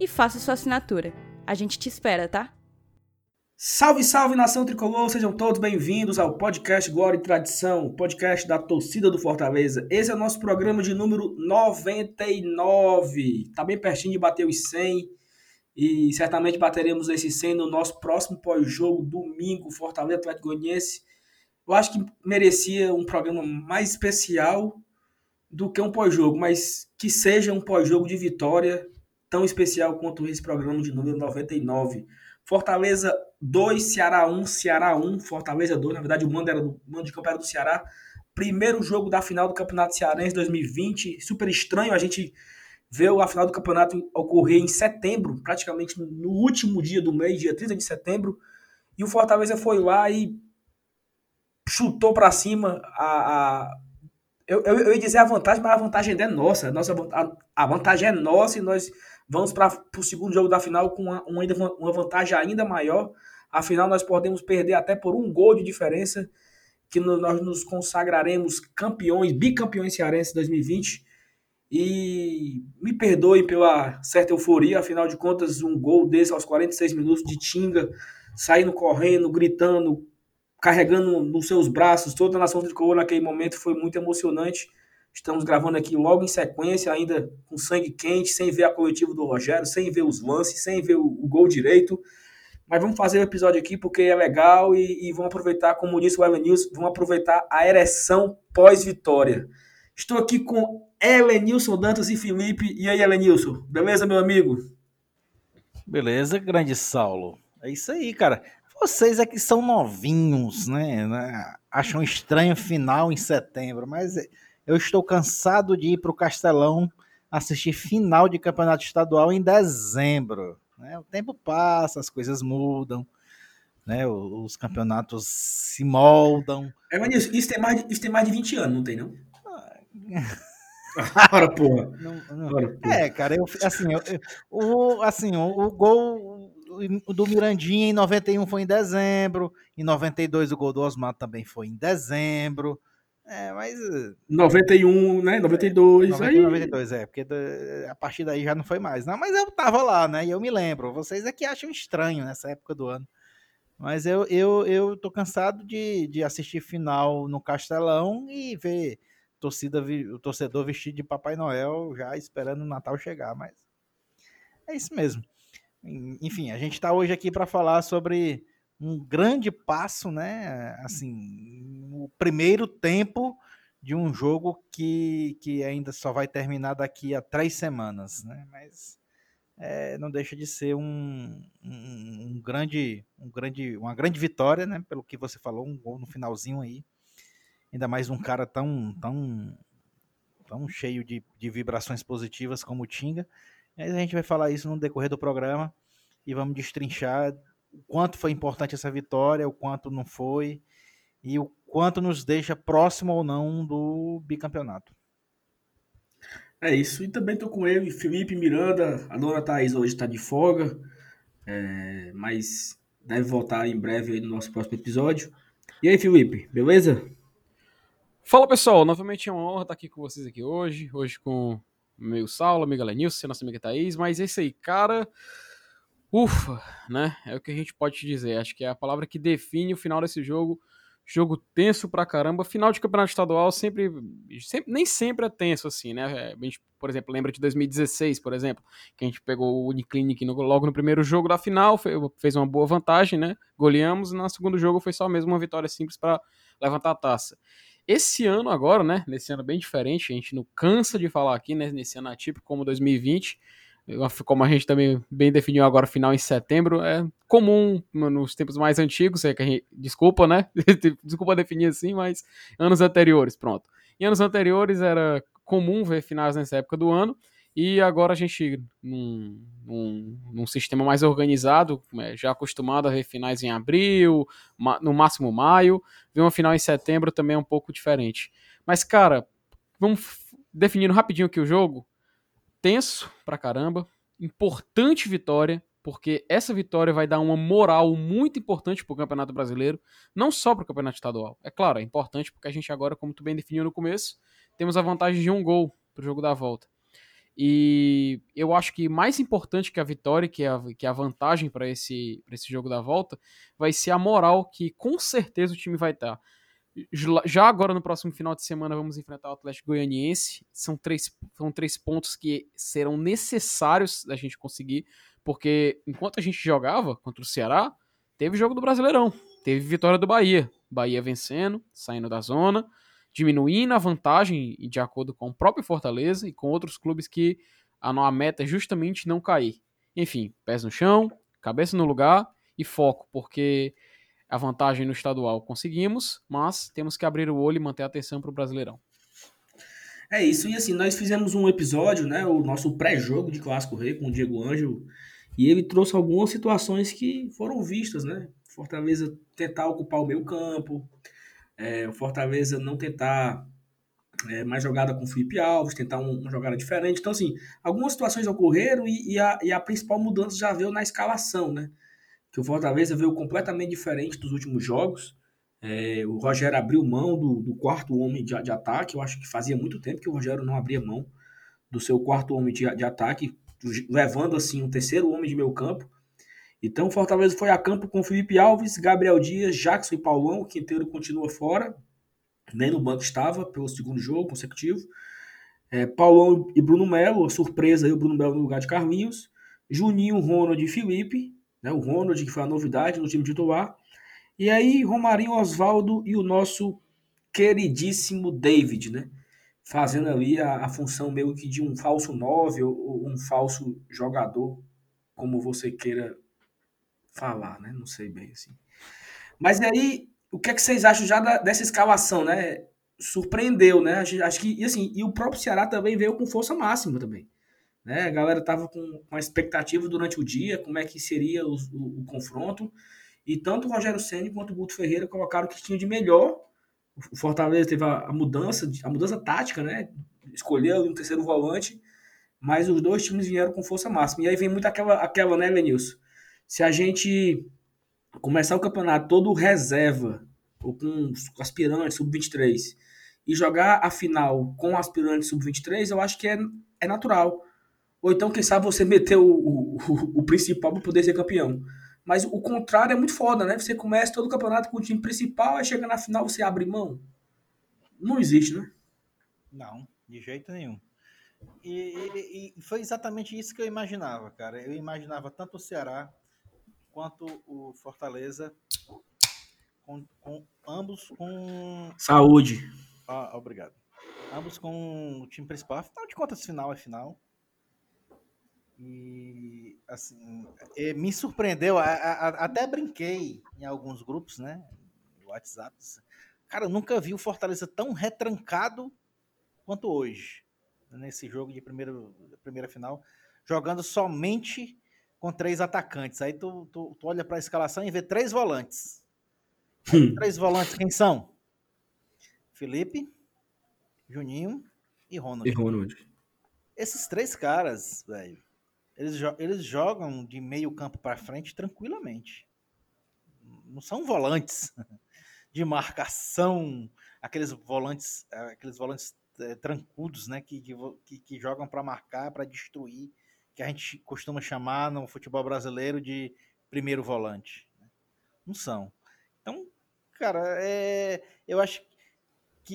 e faça sua assinatura. A gente te espera, tá? Salve, salve nação tricolor, sejam todos bem-vindos ao podcast Glória e Tradição, podcast da torcida do Fortaleza. Esse é o nosso programa de número 99. Tá bem pertinho de bater os 100 e certamente bateremos esse 100 no nosso próximo pós-jogo, domingo, Fortaleza Atlético Goianiense. Eu acho que merecia um programa mais especial do que um pós-jogo, mas que seja um pós-jogo de vitória tão especial quanto esse programa de número 99. Fortaleza 2, Ceará 1, Ceará 1, Fortaleza 2. Na verdade, o mando, era do, o mando de campo era do Ceará. Primeiro jogo da final do Campeonato Cearense 2020. Super estranho a gente ver a final do campeonato ocorrer em setembro, praticamente no último dia do mês, dia 30 de setembro. E o Fortaleza foi lá e chutou para cima a, a eu, eu, eu, ia dizer a vantagem, mas a vantagem é nossa. Nossa, a, a vantagem é nossa e nós Vamos para o segundo jogo da final com uma, uma, vantagem ainda maior. Afinal, nós podemos perder até por um gol de diferença, que no, nós nos consagraremos campeões, bicampeões cearenses 2020. E me perdoem pela certa euforia, afinal de contas, um gol desse aos 46 minutos de Tinga, saindo correndo, gritando, carregando nos seus braços toda a nação tricolor naquele momento foi muito emocionante. Estamos gravando aqui logo em sequência, ainda com sangue quente, sem ver a coletiva do Rogério, sem ver os lances, sem ver o, o gol direito. Mas vamos fazer o episódio aqui porque é legal e, e vamos aproveitar, como disse o Elenilson, vamos aproveitar a ereção pós-vitória. Estou aqui com Elenilson Dantas e Felipe. E aí, Elenilson? Beleza, meu amigo? Beleza, grande Saulo. É isso aí, cara. Vocês aqui são novinhos, né? Acham estranho final em setembro, mas eu estou cansado de ir para o Castelão assistir final de campeonato estadual em dezembro. Né? O tempo passa, as coisas mudam, né? os campeonatos se moldam. É, mas isso, isso, tem mais de, isso tem mais de 20 anos, não tem, não? Ora, porra. Não, não. Ora, porra. É, cara, eu, assim, eu, eu, o, assim o, o gol do Mirandinha em 91 foi em dezembro, em 92 o gol do Osmar também foi em dezembro. É, mas. 91, né? 92. 90, aí... 92, é, porque a partir daí já não foi mais. Não, mas eu tava lá, né? E eu me lembro. Vocês aqui acham estranho nessa época do ano. Mas eu, eu, eu tô cansado de, de assistir final no Castelão e ver torcida, o torcedor vestido de Papai Noel já esperando o Natal chegar. Mas é isso mesmo. Enfim, a gente está hoje aqui para falar sobre um grande passo, né? Assim, o primeiro tempo de um jogo que, que ainda só vai terminar daqui a três semanas, né? Mas é, não deixa de ser um, um, um, grande, um grande, uma grande vitória, né? Pelo que você falou, um gol no finalzinho aí. Ainda mais um cara tão, tão, tão cheio de, de vibrações positivas como o Tinga. E a gente vai falar isso no decorrer do programa e vamos destrinchar o quanto foi importante essa vitória, o quanto não foi e o quanto nos deixa próximo ou não do bicampeonato. É isso, e também estou com ele, Felipe Miranda, a dona Thaís hoje está de folga, é, mas deve voltar em breve no nosso próximo episódio. E aí, Felipe, beleza? Fala pessoal, novamente é uma honra estar aqui com vocês aqui hoje, hoje com o meu Saulo, amiga Lenilson, nossa amiga Thaís, mas é isso aí, cara, Ufa, né? É o que a gente pode dizer. Acho que é a palavra que define o final desse jogo. Jogo tenso pra caramba. Final de campeonato estadual sempre, sempre nem sempre é tenso assim, né? A gente, por exemplo, lembra de 2016, por exemplo, que a gente pegou o Uniclinic no, logo no primeiro jogo da final, fez uma boa vantagem, né? Goleamos. E no segundo jogo foi só mesmo uma vitória simples para levantar a taça. esse ano agora, né? Nesse ano bem diferente, a gente não cansa de falar aqui, né? Nesse ano atípico como 2020, como a gente também bem definiu agora, final em setembro, é comum nos tempos mais antigos, é que a gente, desculpa, né? desculpa definir assim, mas anos anteriores, pronto. Em anos anteriores era comum ver finais nessa época do ano, e agora a gente, num, num, num sistema mais organizado, é, já acostumado a ver finais em abril, no máximo maio, ver uma final em setembro também é um pouco diferente. Mas, cara, vamos definindo rapidinho aqui o jogo tenso pra caramba, importante vitória, porque essa vitória vai dar uma moral muito importante pro Campeonato Brasileiro, não só pro Campeonato Estadual. É claro, é importante porque a gente agora, como tu bem definiu no começo, temos a vantagem de um gol pro jogo da volta. E eu acho que mais importante que a vitória, que a, que a vantagem para esse, esse jogo da volta, vai ser a moral que com certeza o time vai estar. Tá. Já agora no próximo final de semana vamos enfrentar o Atlético Goianiense. São três, são três pontos que serão necessários da gente conseguir, porque enquanto a gente jogava contra o Ceará, teve jogo do Brasileirão, teve vitória do Bahia. Bahia vencendo, saindo da zona, diminuindo a vantagem de acordo com o próprio Fortaleza e com outros clubes que a, a meta é justamente não cair. Enfim, pés no chão, cabeça no lugar e foco, porque a vantagem no estadual conseguimos, mas temos que abrir o olho e manter a atenção para o Brasileirão. É isso, e assim, nós fizemos um episódio, né, o nosso pré-jogo de Clássico Rei com o Diego Ângelo, e ele trouxe algumas situações que foram vistas, né? Fortaleza tentar ocupar o meio campo, é, Fortaleza não tentar é, mais jogada com o Felipe Alves, tentar um, uma jogada diferente. Então, assim, algumas situações ocorreram e, e, a, e a principal mudança já veio na escalação, né? Que o Fortaleza veio completamente diferente dos últimos jogos. É, o Rogério abriu mão do, do quarto homem de, de, ataque. Eu acho que fazia muito tempo que o Rogério não abria mão do seu quarto homem de, de ataque, levando assim um terceiro homem de meio campo. Então o Fortaleza foi a campo com Felipe Alves, Gabriel Dias, Jackson e Paulão. O Quinteiro continua fora, nem no banco estava pelo segundo jogo consecutivo. É, Paulão e Bruno Melo, surpresa aí, o Bruno Melo no lugar de Carlinhos. Juninho, Ronald e Felipe né? O Ronald, que foi a novidade no time titular. E aí, Romarinho, Oswaldo e o nosso queridíssimo David, né? Fazendo ali a, a função meio que de um falso 9 ou, ou um falso jogador, como você queira falar, né? Não sei bem assim. Mas aí, o que, é que vocês acham já da, dessa escalação, né? Surpreendeu, né? Acho, acho que, e assim, e o próprio Ceará também veio com força máxima também. Né? A galera estava com uma expectativa durante o dia, como é que seria o, o, o confronto. E tanto o Rogério Senna quanto o Guto Ferreira colocaram o que tinha de melhor. O Fortaleza teve a, a mudança, a mudança tática, né? Escolheu um terceiro volante, mas os dois times vieram com força máxima. E aí vem muito aquela, aquela né, Lenilson? Se a gente começar o campeonato todo reserva, ou com aspirantes sub-23, e jogar a final com aspirantes sub-23, eu acho que é, é natural. Ou então, quem sabe, você meter o, o, o principal para poder ser campeão. Mas o contrário é muito foda, né? Você começa todo o campeonato com o time principal, aí chega na final você abre mão. Não existe, né? Não, de jeito nenhum. E, e, e, foi exatamente isso que eu imaginava, cara. Eu imaginava tanto o Ceará quanto o Fortaleza, com, com ambos com. Saúde. Ah, obrigado. Ambos com o time principal. Afinal de contas, final é final. E, assim, me surpreendeu. A, a, até brinquei em alguns grupos, né? No WhatsApp. Cara, eu nunca vi o Fortaleza tão retrancado quanto hoje. Nesse jogo de primeira, primeira final. Jogando somente com três atacantes. Aí tu, tu, tu olha para a escalação e vê três volantes. Hum. Três volantes, quem são? Felipe, Juninho e Ronald. E Ronald. Esses três caras, velho, eles, jo eles jogam de meio campo para frente tranquilamente. Não são volantes de marcação, aqueles volantes, aqueles volantes é, trancudos, né, que, que, que jogam para marcar, para destruir, que a gente costuma chamar no futebol brasileiro de primeiro volante. Né. Não são. Então, cara, é, eu acho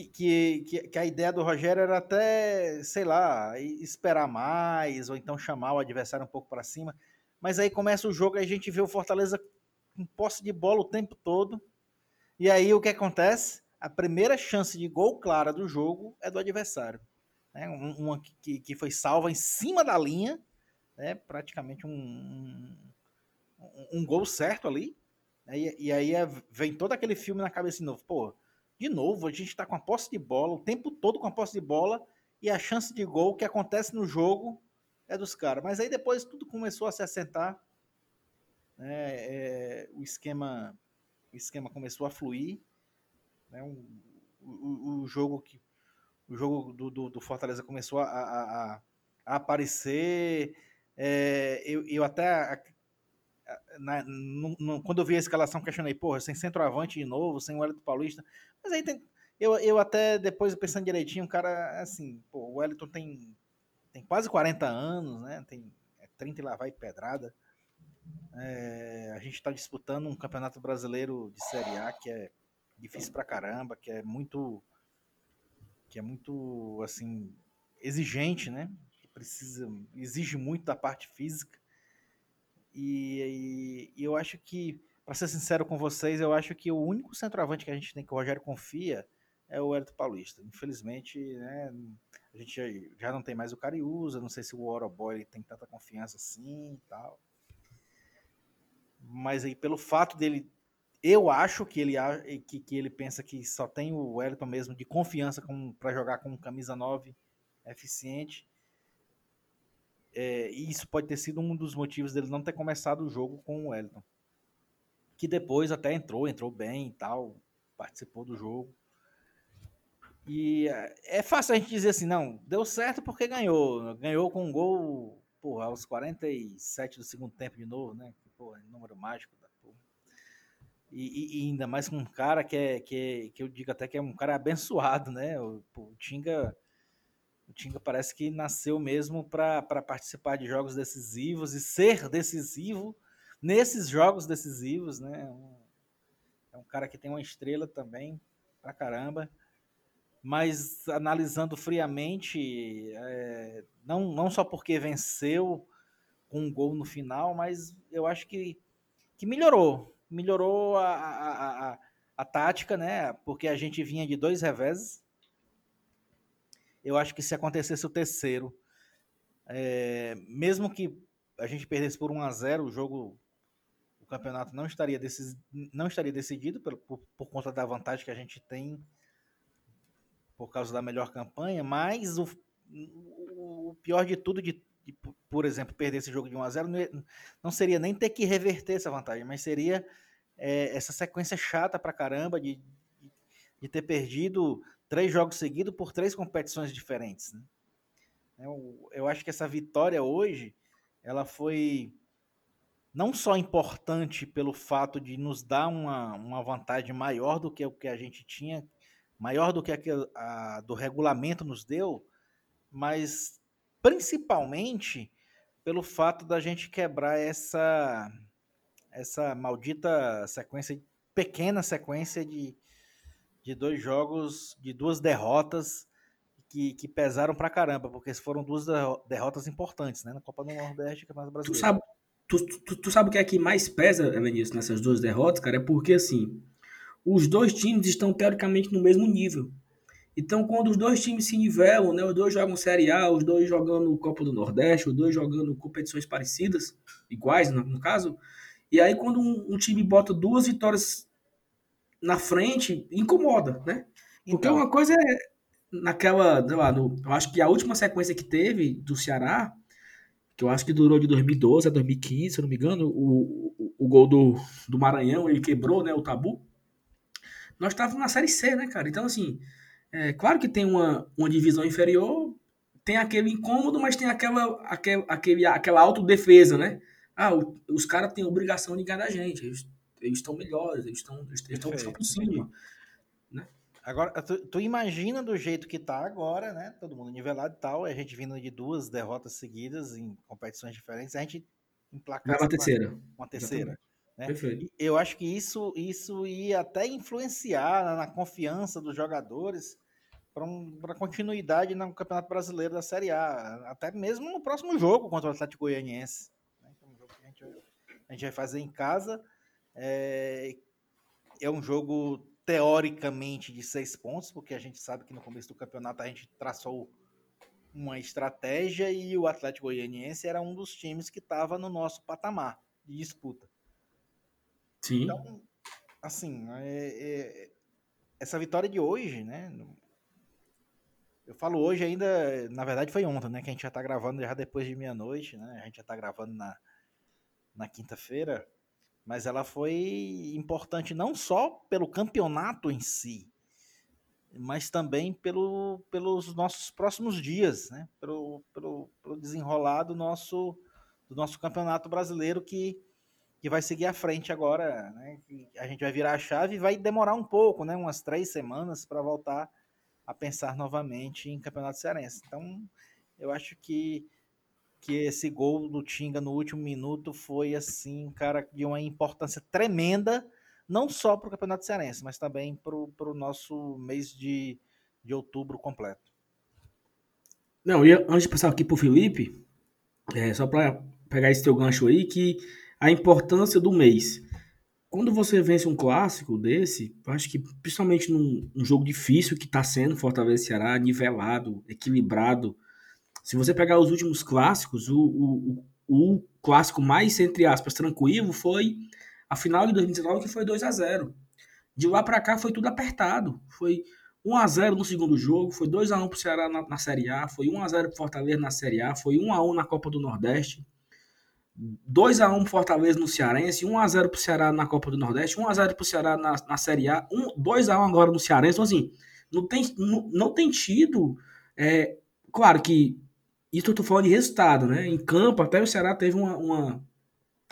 que, que, que, a ideia do Rogério era até, sei lá, esperar mais, ou então chamar o adversário um pouco para cima. Mas aí começa o jogo e a gente vê o Fortaleza com posse de bola o tempo todo. E aí o que acontece? a primeira chance de gol clara do jogo é do adversário. Né? Uma que, que foi salva em cima da linha, né? praticamente um, um, um gol certo ali. Né? E, e, aí é, vem todo aquele filme na cabeça de novo. Pô, de novo, a gente está com a posse de bola, o tempo todo com a posse de bola, e a chance de gol que acontece no jogo é dos caras. Mas aí depois tudo começou a se assentar. Né? É, o esquema o esquema começou a fluir né? Um, o, o, jogo que o jogo do, do, do Fortaleza começou a, a, a aparecer. É, eu, eu até na, no, no, quando eu vi a escalação questionei, porra, sem centroavante de novo, sem o Wellington Paulista. Mas aí tem, eu, eu até depois pensando direitinho, um cara assim, pô, o Wellington tem, tem quase 40 anos, né? Tem é 30 e lá vai pedrada. É, a gente está disputando um campeonato brasileiro de Série A que é difícil pra caramba, que é muito que é muito assim exigente, né? Precisa exige muito da parte física. E, e, eu acho que, para ser sincero com vocês, eu acho que o único centroavante que a gente tem que o Rogério confia é o Hélio Paulista. Infelizmente, né, a gente já, já, não tem mais o Cariúza, não sei se o Oroboy tem tanta confiança assim e tal. Mas aí, pelo fato dele eu acho que ele, que, que ele pensa que só tem o Wellington mesmo de confiança para jogar com camisa 9 eficiente. É, e isso pode ter sido um dos motivos dele não ter começado o jogo com o Wellington. Que depois até entrou, entrou bem e tal, participou do jogo. E é, é fácil a gente dizer assim, não, deu certo porque ganhou. Ganhou com um gol, porra, aos 47 do segundo tempo de novo, né? Porra, número mágico e, e, ainda mais com um cara que é, que é, que eu digo até que é um cara abençoado, né? O, o Tinga o Tinga parece que nasceu mesmo para participar de jogos decisivos e ser decisivo nesses jogos decisivos, né? Um, é um cara que tem uma estrela também pra caramba, mas analisando friamente, é, não, não só porque venceu com um gol no final, mas eu acho que, que melhorou, melhorou a, a, a, a tática, né? Porque a gente vinha de dois reveses. Eu acho que se acontecesse o terceiro, é, mesmo que a gente perdesse por 1 a 0 o jogo, o campeonato não estaria, decis, não estaria decidido por, por, por, conta da vantagem que a gente tem por causa da melhor campanha, mas o, o pior de tudo, de, de, por exemplo, perder esse jogo de 1 a 0 não seria nem ter que reverter essa vantagem, mas seria é, essa sequência chata pra caramba de, de ter perdido três jogos seguidos por três competições diferentes. Né? Eu, eu acho que essa vitória hoje, ela foi não só importante pelo fato de nos dar uma, uma vantagem maior do que o que a gente tinha, maior do que a, a do regulamento nos deu, mas principalmente pelo fato da gente quebrar essa essa maldita sequência, pequena sequência de, de dois jogos, de duas derrotas que, que pesaram pra caramba, porque foram duas derrotas importantes, né? Na Copa do Nordeste e Campeonato Brasileiro. Tu sabe, tu, tu, tu, sabe o que é que mais pesa, Vinícius, nessas duas derrotas, cara? É porque, assim, os dois times estão teoricamente no mesmo nível. Então, quando os dois times se nivelam, né, os dois jogam Série A, os dois jogando Copa do Nordeste, os dois jogando competições parecidas, iguais no, no caso, e aí, quando um, um, time bota duas vitórias na frente, incomoda, né? Porque então, uma coisa é naquela, lá, no, eu acho que a última sequência que teve do Ceará, que eu acho que durou de 2012 a 2015, se eu não me engano, o, o, o gol do, do Maranhão, ele quebrou né, o tabu. Nós estávamos na Série C, né, cara? Então, assim, é claro que tem uma, uma divisão inferior, tem aquele incômodo, mas tem aquela, aquela, aquele, aquela autodefesa, né? Ah, o, os caras têm obrigação de ganhar da gente. Eles, eles estão melhores, eles estão eles estão por cima. Né? Agora, tu, tu, imagina do jeito que tá agora, né? Todo mundo nivelado e tal, a gente vindo de duas derrotas seguidas em competições diferentes, a gente emplacar uma terceira. Uma terceira. Né? Perfeito. Eu acho que isso, isso ia até influenciar na, confiança dos jogadores para um, continuidade no Campeonato Brasileiro da Série A, até mesmo no próximo jogo contra o Atlético Goianiense a gente vai fazer em casa. É, é um jogo teoricamente de seis pontos, porque a gente sabe que no começo do campeonato a gente traçou uma estratégia e o Atlético Goianiense era um dos times que estava no nosso patamar de disputa. Sim. Então, assim, é, é, essa vitória de hoje, né? Eu falo hoje ainda, na verdade foi ontem, né? Que a gente já tá gravando já depois de meia-noite, né? A gente já tá gravando na, na quinta-feira. Mas ela foi importante não só pelo campeonato em si, mas também pelo, pelos nossos próximos dias, né? Pelo, pelo, pelo desenrolar do nosso, do nosso campeonato brasileiro que, que vai seguir à frente agora, né? A gente vai virar a chave e vai demorar um pouco, né? Umas três semanas para voltar a pensar novamente em Campeonato Cearense. Então, eu acho que, que esse gol do Tinga no último minuto foi, assim, cara, de uma importância tremenda, não só para o Campeonato Cearense, mas também para o nosso mês de, de outubro completo. Não, e antes de passar aqui para o Felipe, é, só para pegar esse teu gancho aí, que a importância do mês quando você vence um clássico desse, acho que principalmente num, num jogo difícil que está sendo Fortaleza Ceará, nivelado, equilibrado. Se você pegar os últimos clássicos, o, o, o, clássico mais, entre aspas, tranquilo foi a final de 2019, que foi 2 a 0 De lá para cá foi tudo apertado. Foi 1 a 0 no segundo jogo, foi 2 a 1 para o Ceará na, na Série A, foi 1 a 0 para Fortaleza na Série A, foi 1 a 1 na Copa do Nordeste. 2x1 pro Fortaleza no Cearense, 1x0 pro Ceará na Copa do Nordeste, 1x0 pro Ceará na, na Série A, 1, 2x1 agora no Cearense. Então, assim, não tem, não, não tem tido. É, claro que isso eu tô falando de resultado, né? Em campo, até o Ceará teve uma, uma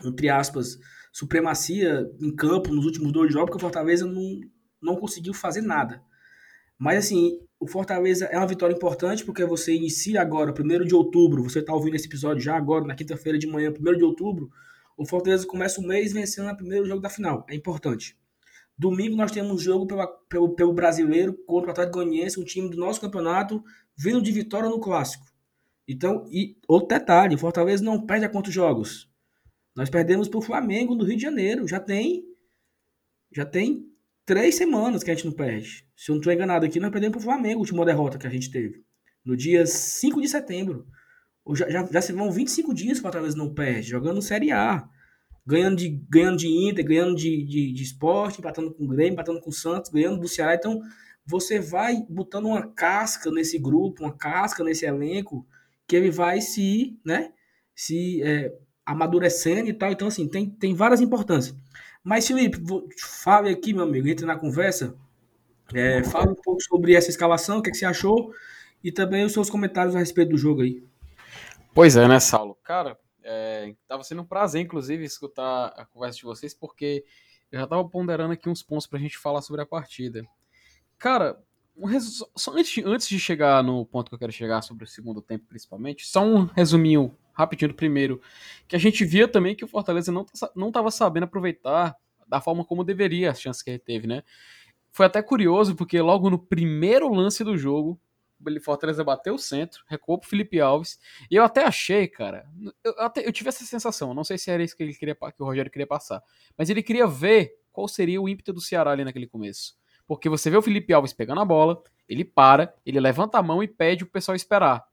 entre aspas, supremacia em campo nos últimos dois jogos, porque o Fortaleza não, não conseguiu fazer nada. Mas, assim, o Fortaleza é uma vitória importante porque você inicia agora, 1 de outubro, você está ouvindo esse episódio já agora, na quinta-feira de manhã, 1 de outubro, o Fortaleza começa o mês vencendo o primeiro jogo da final. É importante. Domingo nós temos jogo pela, pelo, pelo brasileiro contra o Atlético Goianiense, um time do nosso campeonato, vindo de vitória no clássico. Então, e outro detalhe, o Fortaleza não perde a quantos jogos? Nós perdemos para o Flamengo no Rio de Janeiro. Já tem já tem três semanas que a gente não perde. Se eu não estou enganado aqui, nós perdemos para o Flamengo, a última derrota que a gente teve. No dia 5 de setembro. Já, já, já se vão 25 dias que o Fortaleza não perde, jogando Série A. Ganhando de, ganhando de Inter, ganhando de, de, de esporte, empatando com o Grêmio, empatando com o Santos, ganhando do Ceará. Então, você vai botando uma casca nesse grupo, uma casca nesse elenco, que ele vai se, né, se é, amadurecendo e tal. Então, assim, tem, tem várias importâncias. Mas, Felipe, fale aqui, meu amigo, entre na conversa. É, fala um pouco sobre essa escalação, o que, é que você achou e também os seus comentários a respeito do jogo aí. Pois é, né, Saulo? Cara, é, tava sendo um prazer, inclusive, escutar a conversa de vocês, porque eu já tava ponderando aqui uns pontos pra gente falar sobre a partida. Cara, um resu... só antes, antes de chegar no ponto que eu quero chegar sobre o segundo tempo, principalmente, só um resuminho rapidinho do primeiro, que a gente via também que o Fortaleza não, tá não sabendo aproveitar da forma como deveria as chances que ele teve, né? Foi até curioso, porque logo no primeiro lance do jogo, o Fortaleza bateu o centro, recuou pro Felipe Alves, e eu até achei, cara, eu, até, eu tive essa sensação, não sei se era isso que ele queria que o Rogério queria passar, mas ele queria ver qual seria o ímpeto do Ceará ali naquele começo. Porque você vê o Felipe Alves pegando a bola, ele para, ele levanta a mão e pede o pessoal esperar.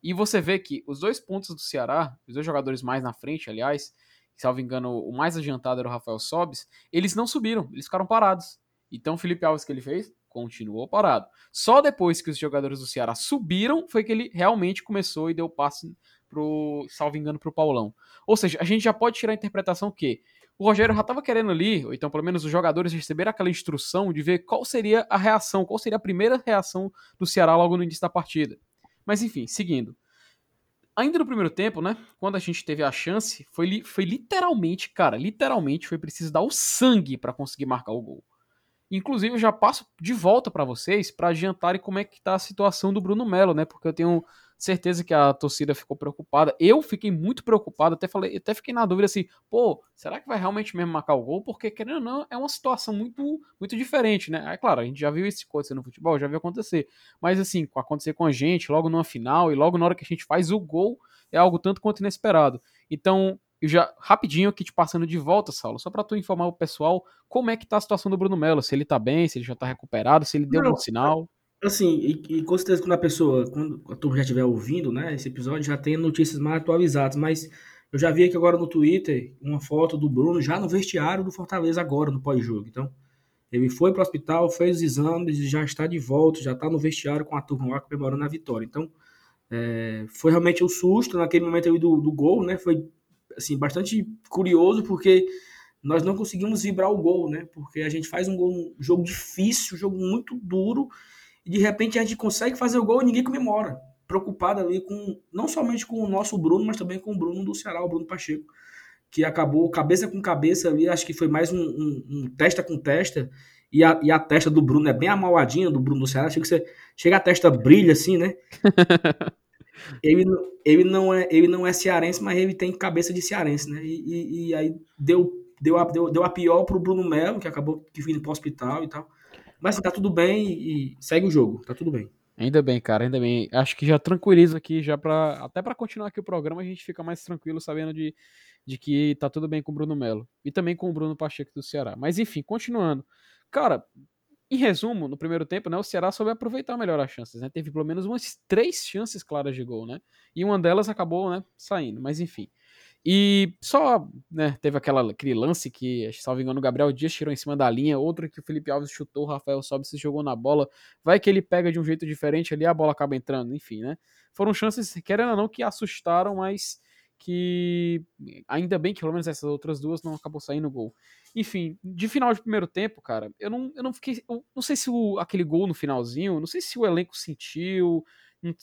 E você vê que os dois pontos do Ceará, os dois jogadores mais na frente, aliás, salvo engano, o mais adiantado era o Rafael Sobis, eles não subiram, eles ficaram parados. Então o Felipe Alves que ele fez? Continuou parado. Só depois que os jogadores do Ceará subiram foi que ele realmente começou e deu passe pro, salvo engano, pro Paulão. Ou seja, a gente já pode tirar a interpretação que o Rogério já estava querendo ali, ou então pelo menos os jogadores receberam aquela instrução de ver qual seria a reação, qual seria a primeira reação do Ceará logo no início da partida. Mas enfim, seguindo. Ainda no primeiro tempo, né? Quando a gente teve a chance, foi, foi literalmente, cara, literalmente foi preciso dar o sangue para conseguir marcar o gol. Inclusive, eu já passo de volta para vocês para adiantarem como é que tá a situação do Bruno Melo, né? Porque eu tenho certeza que a torcida ficou preocupada. Eu fiquei muito preocupado, até falei, até fiquei na dúvida assim, pô, será que vai realmente mesmo marcar o gol? Porque querendo ou não, é uma situação muito muito diferente, né? É claro, a gente já viu isso acontecer no futebol, já viu acontecer. Mas assim, acontecer com a gente logo numa final e logo na hora que a gente faz o gol, é algo tanto quanto inesperado. Então, eu já, rapidinho aqui te passando de volta, Saulo, só para tu informar o pessoal como é que tá a situação do Bruno Melo, se ele tá bem, se ele já tá recuperado, se ele deu Não, algum sinal. Assim, e, e, com certeza quando a pessoa, quando a turma já estiver ouvindo, né, esse episódio já tem notícias mais atualizadas, mas eu já vi aqui agora no Twitter uma foto do Bruno já no vestiário do Fortaleza agora, no pós-jogo. Então, ele foi para o hospital, fez os exames e já está de volta, já está no vestiário com a turma lá comemorando a vitória. Então, é, foi realmente um susto naquele momento ali do, do gol, né? Foi assim, bastante curioso porque nós não conseguimos vibrar o gol, né? Porque a gente faz um, gol, um jogo difícil, um jogo muito duro, de repente a gente consegue fazer o gol e ninguém comemora. Preocupado ali com não somente com o nosso Bruno, mas também com o Bruno do Ceará, o Bruno Pacheco, que acabou cabeça com cabeça ali, acho que foi mais um, um, um testa com testa, e a, e a testa do Bruno é bem amaladinha do Bruno do Ceará, chega, você, chega a testa brilha assim, né? ele, ele, não é, ele não é cearense, mas ele tem cabeça de cearense, né? E, e, e aí deu, deu, a, deu, deu a pior pro Bruno Melo, que acabou que vindo pro hospital e tal. Mas assim, tá tudo bem e, segue o jogo, tá tudo bem. Ainda bem, cara, ainda bem. Acho que já tranquiliza aqui, já para até para continuar aqui o programa, a gente fica mais tranquilo sabendo de, de que tá tudo bem com o Bruno Melo e também com o Bruno Pacheco do Ceará. Mas enfim, continuando. Cara, em resumo, no primeiro tempo, né, o Ceará soube aproveitar melhor as chances, né? Teve pelo menos umas três chances claras de gol, né? E uma delas acabou, né, saindo, mas enfim. E só, né, teve aquela, aquele lance que, salvo engano, o Gabriel Dias tirou em cima da linha, outra que o Felipe Alves chutou, o Rafael Sobis se jogou na bola, vai que ele pega de um jeito diferente ali, a bola acaba entrando, enfim, né? Foram chances, querendo ou não, que assustaram, mas que ainda bem que pelo menos essas outras duas não acabou saindo gol. Enfim, de final de primeiro tempo, cara, eu não, eu não fiquei. Eu não sei se o, aquele gol no finalzinho, não sei se o elenco sentiu,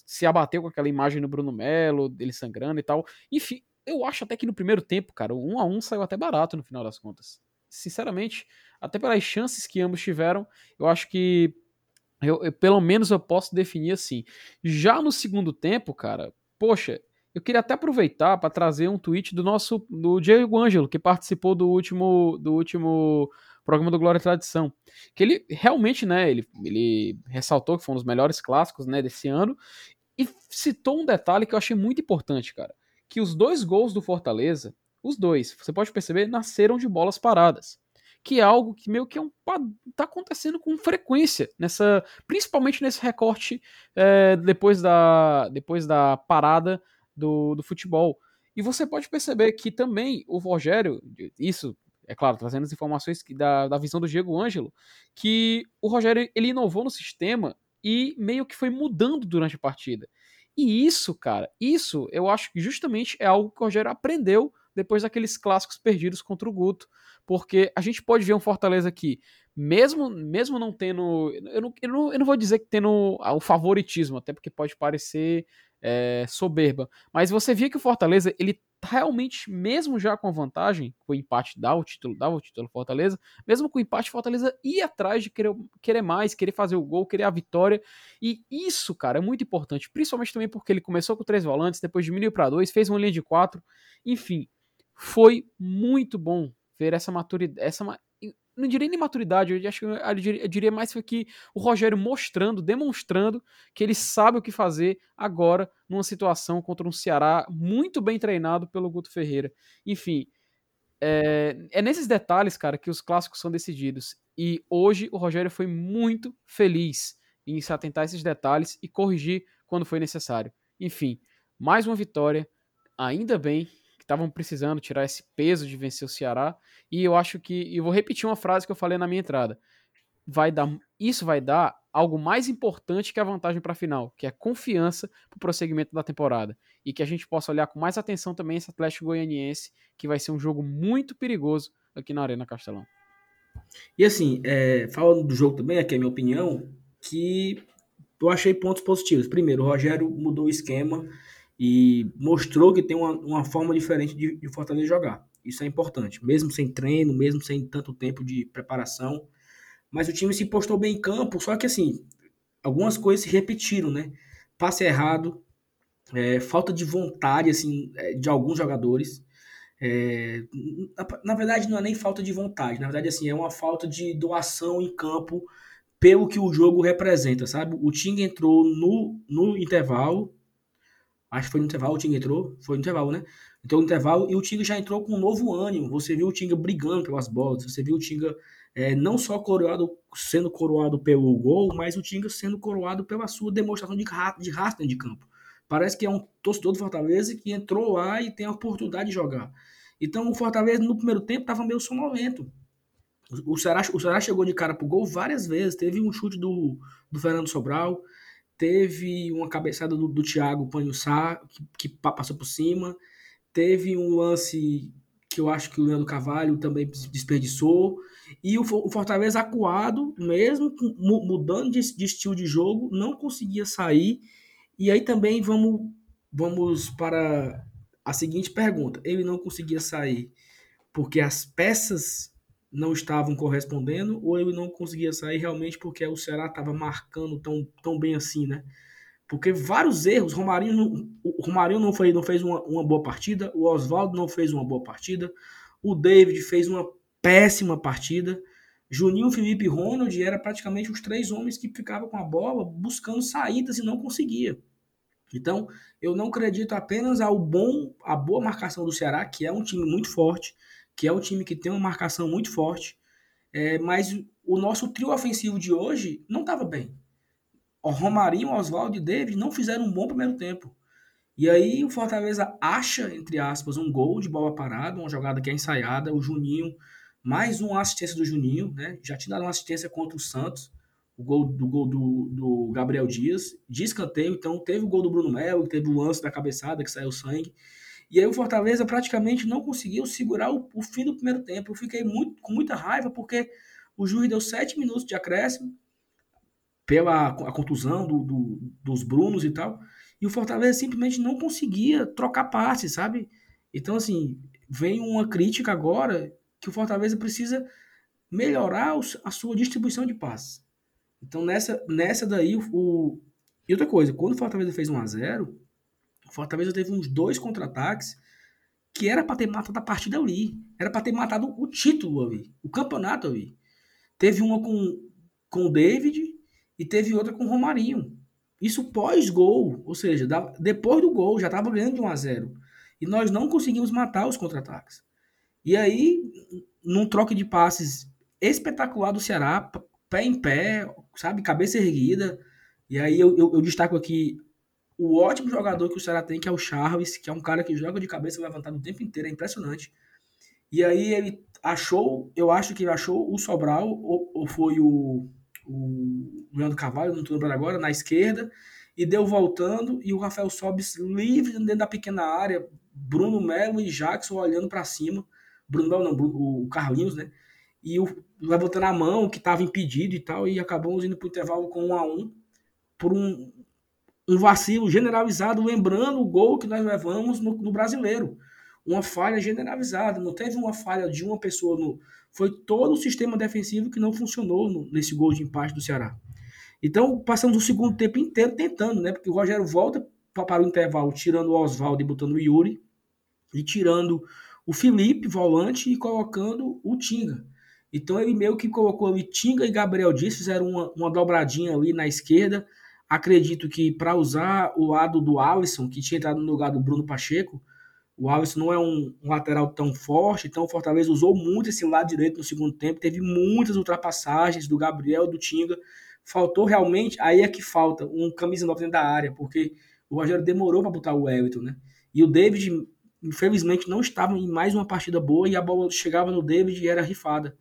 se abateu com aquela imagem do Bruno Melo, dele sangrando e tal. Enfim, eu acho até que no primeiro tempo, cara, o 1 a 1 saiu até barato no final das contas. Sinceramente, até pelas chances que ambos tiveram, eu acho que eu, eu, pelo menos eu posso definir assim. Já no segundo tempo, cara, poxa, eu queria até aproveitar para trazer um tweet do nosso do Diego Ângelo, que participou do último do último programa do Glória e Tradição, que ele realmente, né, ele, ele ressaltou que foi um dos melhores clássicos, né, desse ano e citou um detalhe que eu achei muito importante, cara, que os dois gols do Fortaleza, os dois, você pode perceber, nasceram de bolas paradas que é algo que meio que é um, tá acontecendo com frequência nessa, principalmente nesse recorte é, depois da depois da parada do, do futebol. E você pode perceber que também o Rogério, isso, é claro, trazendo as informações da, da visão do Diego Ângelo, que o Rogério ele inovou no sistema e meio que foi mudando durante a partida. E isso, cara, isso eu acho que justamente é algo que o Rogério aprendeu depois daqueles clássicos perdidos contra o Guto, porque a gente pode ver um Fortaleza aqui, mesmo mesmo não tendo, eu não, eu não, eu não vou dizer que tendo o favoritismo, até porque pode parecer é, soberba. Mas você via que o Fortaleza, ele realmente, mesmo já com a vantagem, com o empate dá o título, dava o título Fortaleza, mesmo com o empate, Fortaleza ia atrás de querer, querer mais, querer fazer o gol, querer a vitória. E isso, cara, é muito importante, principalmente também porque ele começou com três volantes, depois diminuiu para dois, fez uma linha de quatro. Enfim, foi muito bom ver essa maturidade, essa não diria nem maturidade, eu acho que eu diria, eu diria mais que o Rogério mostrando, demonstrando que ele sabe o que fazer agora numa situação contra um Ceará muito bem treinado pelo Guto Ferreira. Enfim, é, é nesses detalhes, cara, que os clássicos são decididos. E hoje o Rogério foi muito feliz em se atentar a esses detalhes e corrigir quando foi necessário. Enfim, mais uma vitória. Ainda bem estavam precisando tirar esse peso de vencer o Ceará. E eu acho que, eu vou repetir uma frase que eu falei na minha entrada. Vai dar, isso vai dar algo mais importante que a vantagem para a final, que é confiança para o prosseguimento da temporada. E que a gente possa olhar com mais atenção também esse Atlético Goianiense, que vai ser um jogo muito perigoso aqui na Arena Castelão. E assim, é, falando do jogo também, aqui é a minha opinião, que eu achei pontos positivos. Primeiro, o Rogério mudou o esquema e mostrou que tem uma, uma forma diferente de, de Fortaleza jogar. Isso é importante, mesmo sem treino, mesmo sem tanto tempo de preparação. Mas o time se postou bem em campo, só que assim, algumas coisas se repetiram, né? Passe errado, é, falta de vontade assim é, de alguns jogadores. É, na, na, verdade, não é nem falta de vontade, na verdade, assim, é uma falta de doação em campo pelo que o jogo representa, sabe? O Ting entrou no, no intervalo Acho que foi no intervalo, o Tinga entrou. Foi no intervalo, né? Então, no intervalo, e o Tinga já entrou com um novo ânimo. Você viu o Tinga brigando pelas bolas, você viu o Tinga é, não só coroado, sendo coroado pelo gol, mas o Tinga sendo coroado pela sua demonstração de, de de campo. Parece que é um torcedor do Fortaleza que entrou lá e tem a oportunidade de jogar. Então, o Fortaleza, no primeiro tempo, estava meio sonolento. O Ceará, o Ceará chegou de cara pro gol várias vezes. Teve um chute do, do Fernando Sobral, teve uma cabeçada do, do Thiago Panhussá, que, que passou por cima, teve um lance que eu acho que o Leandro Carvalho também desperdiçou, e o, o Fortaleza acuado, mesmo mudando de, de, estilo de jogo, não conseguia sair, e aí também vamos, vamos para a seguinte pergunta, ele não conseguia sair porque as peças não estavam correspondendo ou ele não conseguia sair realmente porque o Ceará estava marcando tão, tão bem assim, né? Porque vários erros, Romarinho não, o Romarinho não, foi, não fez uma, uma boa partida, o Oswaldo não fez uma boa partida, o David fez uma péssima partida, Juninho, Felipe e Ronald eram praticamente os três homens que ficavam com a bola buscando saídas e não conseguia. Então, eu não acredito apenas ao bom, a boa marcação do Ceará, que é um time muito forte, que é um time que tem uma marcação muito forte, é, mas o nosso trio ofensivo de hoje não estava bem. O Romarinho, Oswaldo e David não fizeram um bom primeiro tempo. E aí o Fortaleza acha, entre aspas, um gol de bola parada, uma jogada que é ensaiada, o Juninho, mais uma assistência do Juninho, né? Já tinha dado uma assistência contra o Santos, o gol do gol do, do Gabriel Dias, de escanteio, então teve o gol do Bruno Melo, teve o lance da cabeçada que saiu sangue. E aí o Fortaleza praticamente não conseguiu segurar o, o fim do primeiro tempo. Eu fiquei muito, com muita raiva porque o juiz deu sete minutos de acréscimo pela a contusão do, do, dos Brunos e tal. E o Fortaleza simplesmente não conseguia trocar passes, sabe? Então, assim, vem uma crítica agora que o Fortaleza precisa melhorar a sua distribuição de passes. Então, nessa, nessa daí, o. E outra coisa, quando o Fortaleza fez 1 a 0 o Fortaleza teve uns dois contra-ataques que era para ter matado a partida ali. Era para ter matado o título ali, o campeonato ali. Teve uma com, com o David e teve outra com o Romarinho. Isso pós-gol, ou seja, depois do gol, já estava ganhando de 1 a 0 E nós não conseguimos matar os contra-ataques. E aí, num troque de passes espetacular do Ceará, pé em pé, sabe, cabeça erguida. E aí eu, eu, eu destaco aqui o ótimo jogador que o Ceará tem, que é o Charles, que é um cara que joga de cabeça levantada o tempo inteiro, é impressionante. E aí ele achou, eu acho que ele achou o Sobral, ou, ou foi o, o Leandro Carvalho, não estou lembrando agora, na esquerda, e deu voltando, e o Rafael Sobis livre dentro da pequena área, Bruno Melo e Jackson olhando para cima, Bruno Melo não, Bruno, o Carlinhos, né? E o, levantando a mão, que estava impedido e tal, e acabamos indo para o intervalo com um a um, por um, um vacilo generalizado, lembrando o gol que nós levamos no, no brasileiro. Uma falha generalizada, não teve uma falha de uma pessoa, no, foi todo o sistema defensivo que não funcionou no, nesse gol de empate do Ceará. Então, passamos o segundo tempo inteiro tentando, né? Porque o Rogério volta para o intervalo, tirando o Oswaldo e botando o Yuri, e tirando o Felipe, volante, e colocando o Tinga. Então ele meio que colocou ali Tinga e Gabriel Dias, fizeram uma, uma dobradinha ali na esquerda, Acredito que para usar o lado do Alisson, que tinha entrado no lugar do Bruno Pacheco, o Alisson não é um, um, lateral tão forte, então o Fortaleza usou muito esse lado direito no segundo tempo, teve muitas ultrapassagens do Gabriel, do Tinga. Faltou realmente, aí é que falta um camisa 9 dentro da área, porque o Rogério demorou para botar o Everton, né? E o David, infelizmente, não estava em mais uma partida boa e a bola chegava no David e era rifada.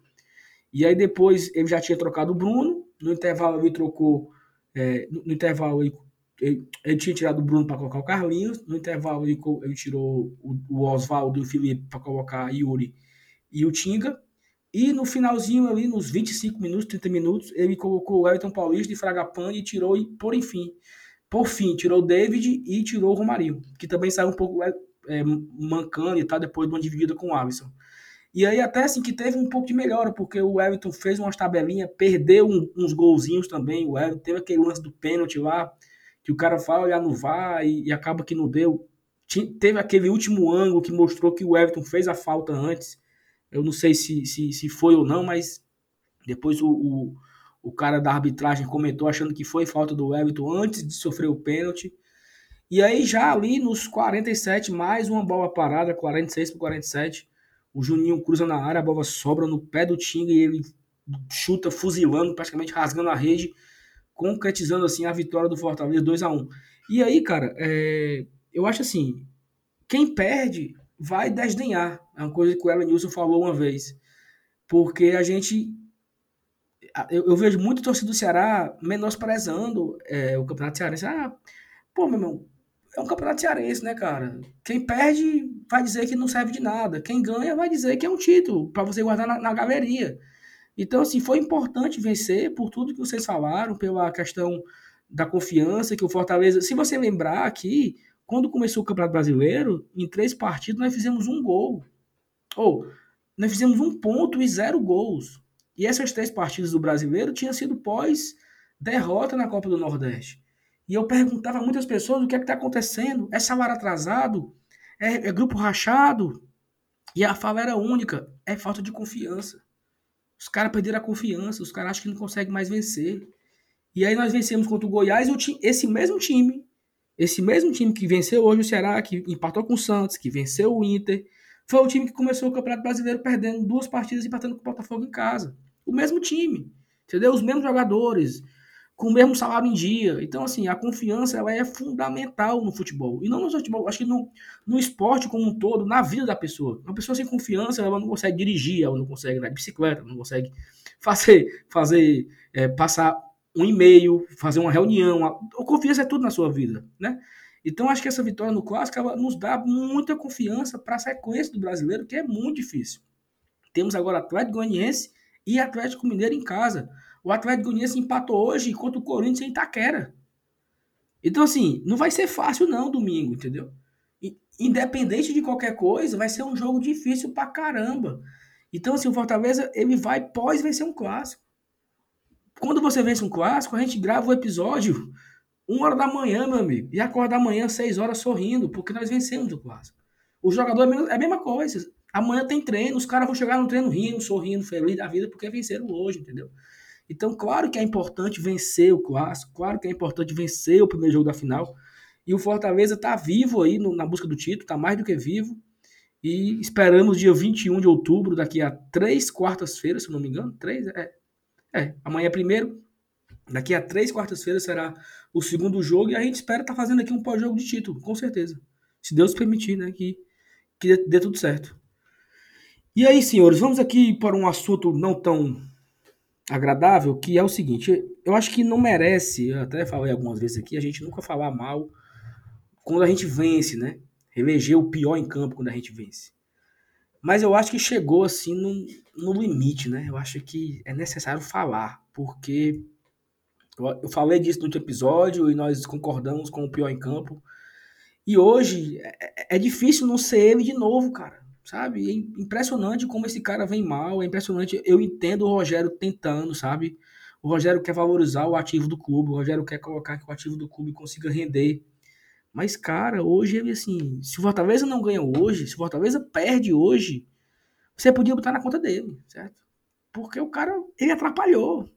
E aí depois ele já tinha trocado o Bruno, no intervalo ele trocou é, no, no, intervalo, ele, ele, ele, tinha tirado o Bruno para colocar o Carlinhos. No intervalo, ele, ele tirou o, o Oswaldo e o Felipe para colocar Yuri e o Tinga. E no finalzinho, ali, nos 25 minutos, 30 minutos, ele colocou o Elton Paulista de Fragapane e tirou, e por enfim, por fim, tirou o David e tirou o Romarinho, que também saiu um pouco é, é mancando e tal, depois de uma dividida com o Alisson. E aí até assim que teve um pouco de melhora, porque o Everton fez umas tabelinhas, perdeu um, uns golzinhos também, o Everton teve aquele lance do pênalti lá, que o cara fala olhar no VAR e, e acaba que não deu. teve aquele último ângulo que mostrou que o Everton fez a falta antes. Eu não sei se, se, se foi ou não, mas depois o, o, o cara da arbitragem comentou achando que foi falta do Everton antes de sofrer o pênalti. E aí já ali nos 47, mais uma bola parada, 46 por 47, o Juninho cruza na área, a bola sobra no pé do Tinga e ele chuta fuzilando, praticamente rasgando a rede, concretizando assim a vitória do Fortaleza 2 a 1 E aí, cara, é, eu acho assim, quem perde vai desdenhar. É uma coisa que o Elenilson falou uma vez. Porque a gente. Eu, eu vejo muito torcedor do Ceará menosprezando é, o Campeonato Cearense. Ah, pô, meu irmão, é um Campeonato Cearense, né, cara? Quem perde vai dizer que não serve de nada. Quem ganha vai dizer que é um título para você guardar na, na galeria. Então, assim, foi importante vencer por tudo que vocês falaram, pela questão da confiança que o Fortaleza. Se você lembrar aqui, quando começou o Campeonato Brasileiro, em três partidos nós fizemos um gol. Ou, nós fizemos um ponto e zero gols. E essas três partidas do brasileiro tinham sido pós derrota na Copa do Nordeste. E eu perguntava a muitas pessoas o que é que está acontecendo. É salário atrasado? É, é grupo rachado? E a fala era única: é falta de confiança. Os caras perderam a confiança, os caras acham que não conseguem mais vencer. E aí nós vencemos contra o Goiás, e esse mesmo time, esse mesmo time que venceu hoje o Ceará, que empatou com o Santos, que venceu o Inter, foi o time que começou o Campeonato Brasileiro perdendo duas partidas e empatando com o Botafogo em casa. O mesmo time, entendeu? Os mesmos jogadores, com o mesmo salário em dia. Então, assim, a confiança ela é fundamental no futebol. E não no futebol, acho que no, no esporte como um todo, na vida da pessoa. Uma pessoa sem confiança, ela não consegue dirigir, ela não consegue andar de bicicleta, não consegue fazer, fazer é, passar um e-mail, fazer uma reunião. A confiança é tudo na sua vida, né? Então, acho que essa vitória no Clássico ela nos dá muita confiança para a sequência do brasileiro, que é muito difícil. Temos agora Atlético Goianiense e Atlético Mineiro em casa. O Atlético Goianiense empatou hoje contra o Corinthians em Itaquera. Então, assim, não vai ser fácil não domingo, entendeu? Independente de qualquer coisa, vai ser um jogo difícil pra caramba. Então, assim, o Fortaleza, ele vai pós vencer um clássico quando você vence um clássico, a gente grava o episódio uma hora da manhã, meu amigo, e acorda amanhã seis horas sorrindo, porque nós vencemos o clássico. O jogador é a mesma coisa. Amanhã tem treino, os caras vão chegar no treino rindo, sorrindo, feliz da vida, porque venceram hoje, entendeu? Então, claro que é importante vencer o clássico, claro que é importante vencer o primeiro jogo da final. E o Fortaleza está vivo aí no, na busca do título, está mais do que vivo. E esperamos dia 21 de outubro, daqui a três quartas-feiras, se não me engano, três, é, é, amanhã é primeiro, daqui a três quartas-feiras será o segundo jogo e a gente espera estar tá fazendo aqui um pós-jogo de título, com certeza. Se Deus permitir, né, que, que dê, dê tudo certo. E aí, senhores, vamos aqui para um assunto não tão agradável, que é o seguinte, eu acho que não merece, eu até falei algumas vezes aqui, a gente nunca falar mal quando a gente vence, né? Eleger o pior em campo quando a gente vence. Mas eu acho que chegou assim no, no limite, né? Eu acho que é necessário falar, porque eu, eu falei disso no último episódio e nós concordamos com o pior em campo. E hoje é, é, é difícil não ser ele de novo, cara. Sabe? É impressionante como esse cara vem mal. É impressionante. Eu entendo o Rogério tentando, sabe? O Rogério quer valorizar o ativo do clube. O Rogério quer colocar que o ativo do clube consiga render. Mas, cara, hoje ele, assim, se o Fortaleza não ganha hoje, se o Fortaleza perde hoje, você podia botar na conta dele, certo? Porque o cara, ele atrapalhou.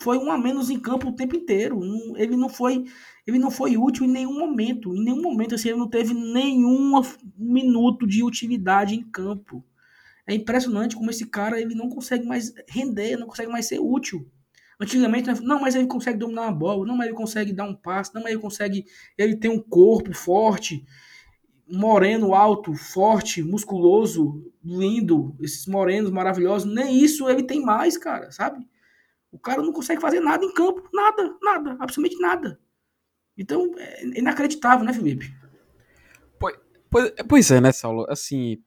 Foi um a menos em campo o tempo inteiro. Ele não foi, ele não foi útil em nenhum momento. Em nenhum momento, assim, ele não teve nenhum minuto de utilidade em campo. É impressionante como esse cara, ele não consegue mais render, não consegue mais ser útil. Antigamente, não, mas ele consegue dominar uma bola, não, mas ele consegue dar um passe, não, mas ele consegue. Ele tem um corpo forte, moreno, alto, forte, musculoso, lindo, esses morenos maravilhosos. Nem isso ele tem mais, cara, sabe? O cara não consegue fazer nada em campo, nada, nada, absolutamente nada. Então, é inacreditável, né, Felipe? Pois, pois, é, né, Saulo? Assim,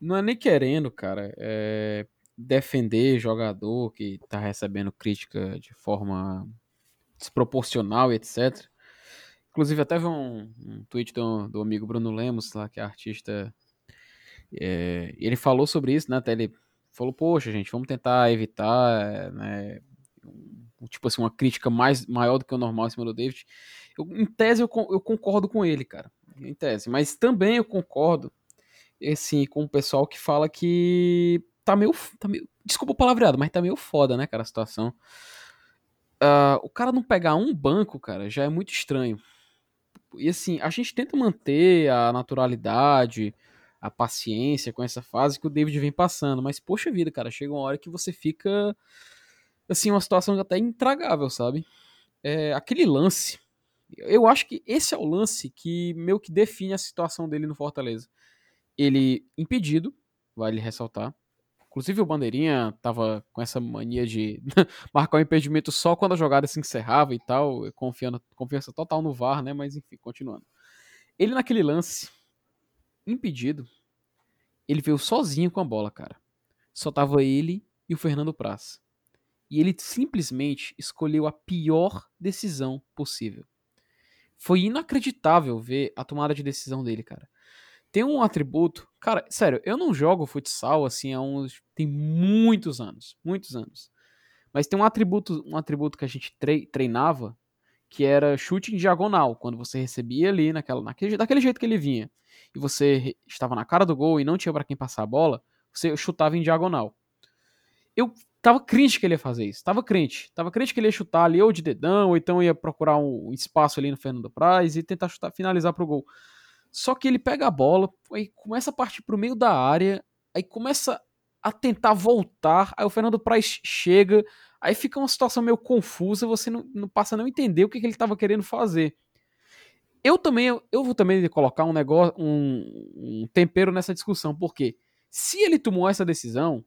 não é nem querendo, cara. É, defender jogador que tá recebendo crítica de forma desproporcional e etc. Inclusive, até vi um, um tweet do, do, amigo Bruno Lemos, lá, que é artista. É, ele falou sobre isso, né? Até ele falou, poxa, gente, vamos tentar evitar, né? Tipo assim, uma crítica mais maior do que o normal em cima do David. Eu, em tese, eu, eu concordo com ele, cara. Em tese. Mas também eu concordo, assim, com o pessoal que fala que tá meio, tá meio. Desculpa o palavreado, mas tá meio foda, né, cara, a situação. Uh, o cara não pegar um banco, cara, já é muito estranho. E assim, a gente tenta manter a naturalidade, a paciência com essa fase que o David vem passando, mas poxa vida, cara, chega uma hora que você fica assim, uma situação até intragável, sabe? É, aquele lance, eu acho que esse é o lance que meio que define a situação dele no Fortaleza. Ele impedido, vale ressaltar, Inclusive o Bandeirinha tava com essa mania de marcar o impedimento só quando a jogada se encerrava e tal, confiando, confiança total no VAR, né? Mas enfim, continuando. Ele naquele lance, impedido, ele veio sozinho com a bola, cara. Só tava ele e o Fernando Praz. E ele simplesmente escolheu a pior decisão possível. Foi inacreditável ver a tomada de decisão dele, cara tem um atributo. Cara, sério, eu não jogo futsal assim há uns. Tem muitos anos. Muitos anos. Mas tem um atributo, um atributo que a gente treinava que era chute em diagonal. Quando você recebia ali naquela, naquele, daquele jeito que ele vinha e você estava na cara do gol e não tinha para quem passar a bola, você chutava em diagonal. Eu tava crente que ele ia fazer isso. Tava crente. Tava crente que ele ia chutar ali ou de dedão, ou então ia procurar um espaço ali no Fernando Praz e tentar chutar, finalizar pro gol. Só que ele pega a bola, aí começa a partir pro meio da área, aí começa a tentar voltar, aí o Fernando Praz chega, aí fica uma situação meio confusa, você não, não passa a não entender o que, que ele estava querendo fazer. Eu também, eu vou também colocar um negócio, um, um tempero nessa discussão, porque se ele tomou essa decisão,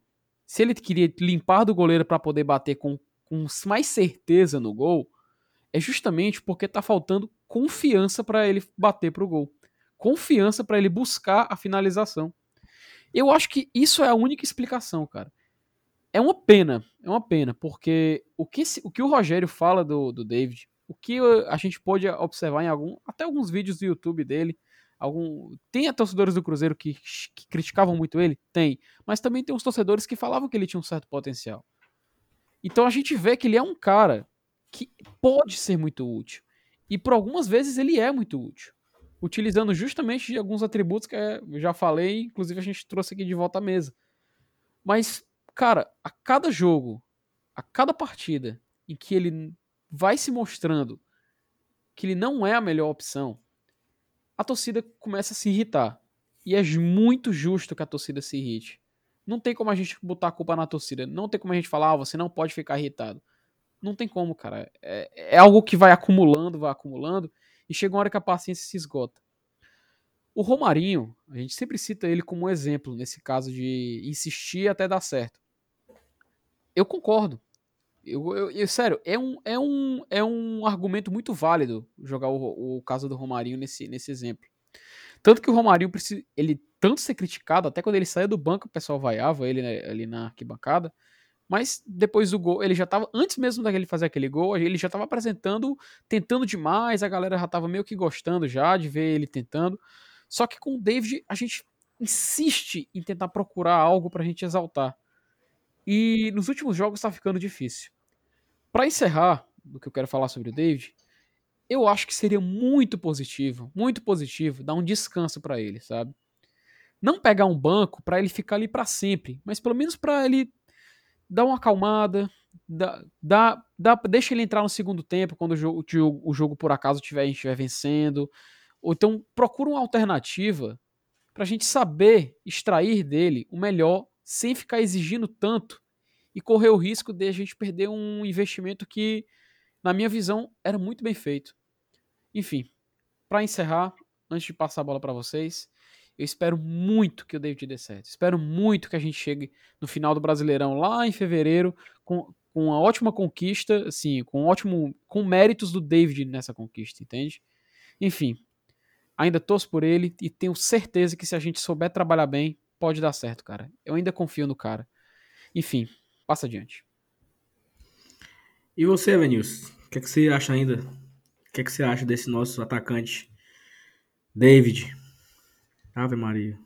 se ele queria limpar do goleiro para poder bater com, com mais certeza no gol, é justamente porque tá faltando confiança para ele bater pro gol confiança para ele buscar a finalização. Eu acho que isso é a única explicação, cara. É uma pena, é uma pena, porque o que, o, que o Rogério fala do, do David, o que a gente pode observar em algum, até alguns vídeos do YouTube dele, algum tem torcedores do Cruzeiro que, que criticavam muito ele, tem, mas também tem uns torcedores que falavam que ele tinha um certo potencial. Então a gente vê que ele é um cara que pode ser muito útil. E por algumas vezes ele é muito útil utilizando justamente alguns atributos que eu já falei, inclusive a gente trouxe aqui de volta à mesa. Mas, cara, a cada jogo, a cada partida em que ele vai se mostrando que ele não é a melhor opção, a torcida começa a se irritar. E é muito justo que a torcida se irrite. Não tem como a gente botar a culpa na torcida. Não tem como a gente falar, ah, você não pode ficar irritado. Não tem como, cara. É, é algo que vai acumulando, vai acumulando e chega uma hora que a paciência se esgota. O Romarinho, a gente sempre cita ele como um exemplo nesse caso de insistir até dar certo. Eu concordo. Eu, eu, eu, sério, é um, é, um, é um argumento muito válido jogar o, o caso do Romarinho nesse, nesse exemplo. Tanto que o Romarinho precisa, ele tanto ser criticado, até quando ele saía do banco, o pessoal vaiava ele né, ali na arquibancada. Mas depois do gol, ele já tava, antes mesmo daquele fazer aquele gol, ele já tava apresentando, tentando demais, a galera já tava meio que gostando já de ver ele tentando. Só que com o David, a gente insiste em tentar procurar algo pra gente exaltar. E nos últimos jogos tá ficando difícil. Para encerrar do que eu quero falar sobre o David, eu acho que seria muito positivo, muito positivo dar um descanso para ele, sabe? Não pegar um banco para ele ficar ali para sempre, mas pelo menos para ele dá uma acalmada, dá, dá, dá, deixa ele entrar no segundo tempo quando o jogo, o jogo por acaso estiver estiver vencendo. Ou então procura uma alternativa para a gente saber extrair dele o melhor sem ficar exigindo tanto e correr o risco de a gente perder um investimento que, na minha visão, era muito bem feito. Enfim, para encerrar, antes de passar a bola para vocês, eu espero muito que o David dê certo. Espero muito que a gente chegue no final do Brasileirão lá em fevereiro com, com uma ótima conquista, assim, com ótimo com méritos do David nessa conquista, entende? Enfim, ainda torço por ele e tenho certeza que se a gente souber trabalhar bem, pode dar certo, cara. Eu ainda confio no cara. Enfim, passa adiante. E você, Venils? O que, é que você acha ainda? O que, é que você acha desse nosso atacante, David? Ave Maria.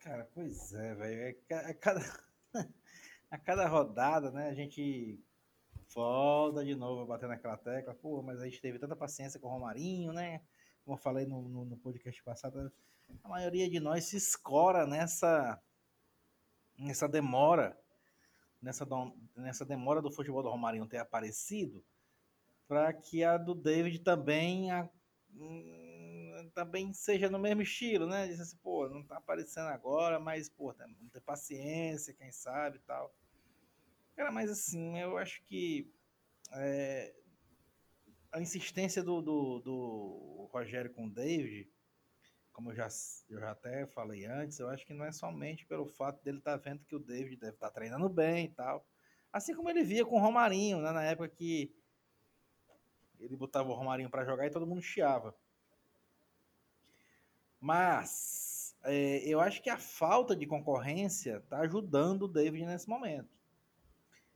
Cara, pois é, velho. É, a, cada, a cada rodada, né, a gente volta de novo a bater naquela tecla. Pô, mas a gente teve tanta paciência com o Romarinho, né? Como eu falei no, no, no podcast passado, a maioria de nós se escora nessa, nessa demora, nessa, nessa demora do futebol do Romarinho ter aparecido, para que a do David também a, hum, também seja no mesmo estilo, né? Diz assim, pô, não tá aparecendo agora, mas, pô, tem ter paciência, quem sabe e tal. Cara, mas assim, eu acho que é, a insistência do, do, do, Rogério com o David, como eu já, eu já até falei antes, eu acho que não é somente pelo fato dele estar tá vendo que o David deve estar tá treinando bem e tal. Assim como ele via com o Romarinho, né, na época que ele botava o Romarinho para jogar e todo mundo chiava. Mas é, eu acho que a falta de concorrência está ajudando o David nesse momento.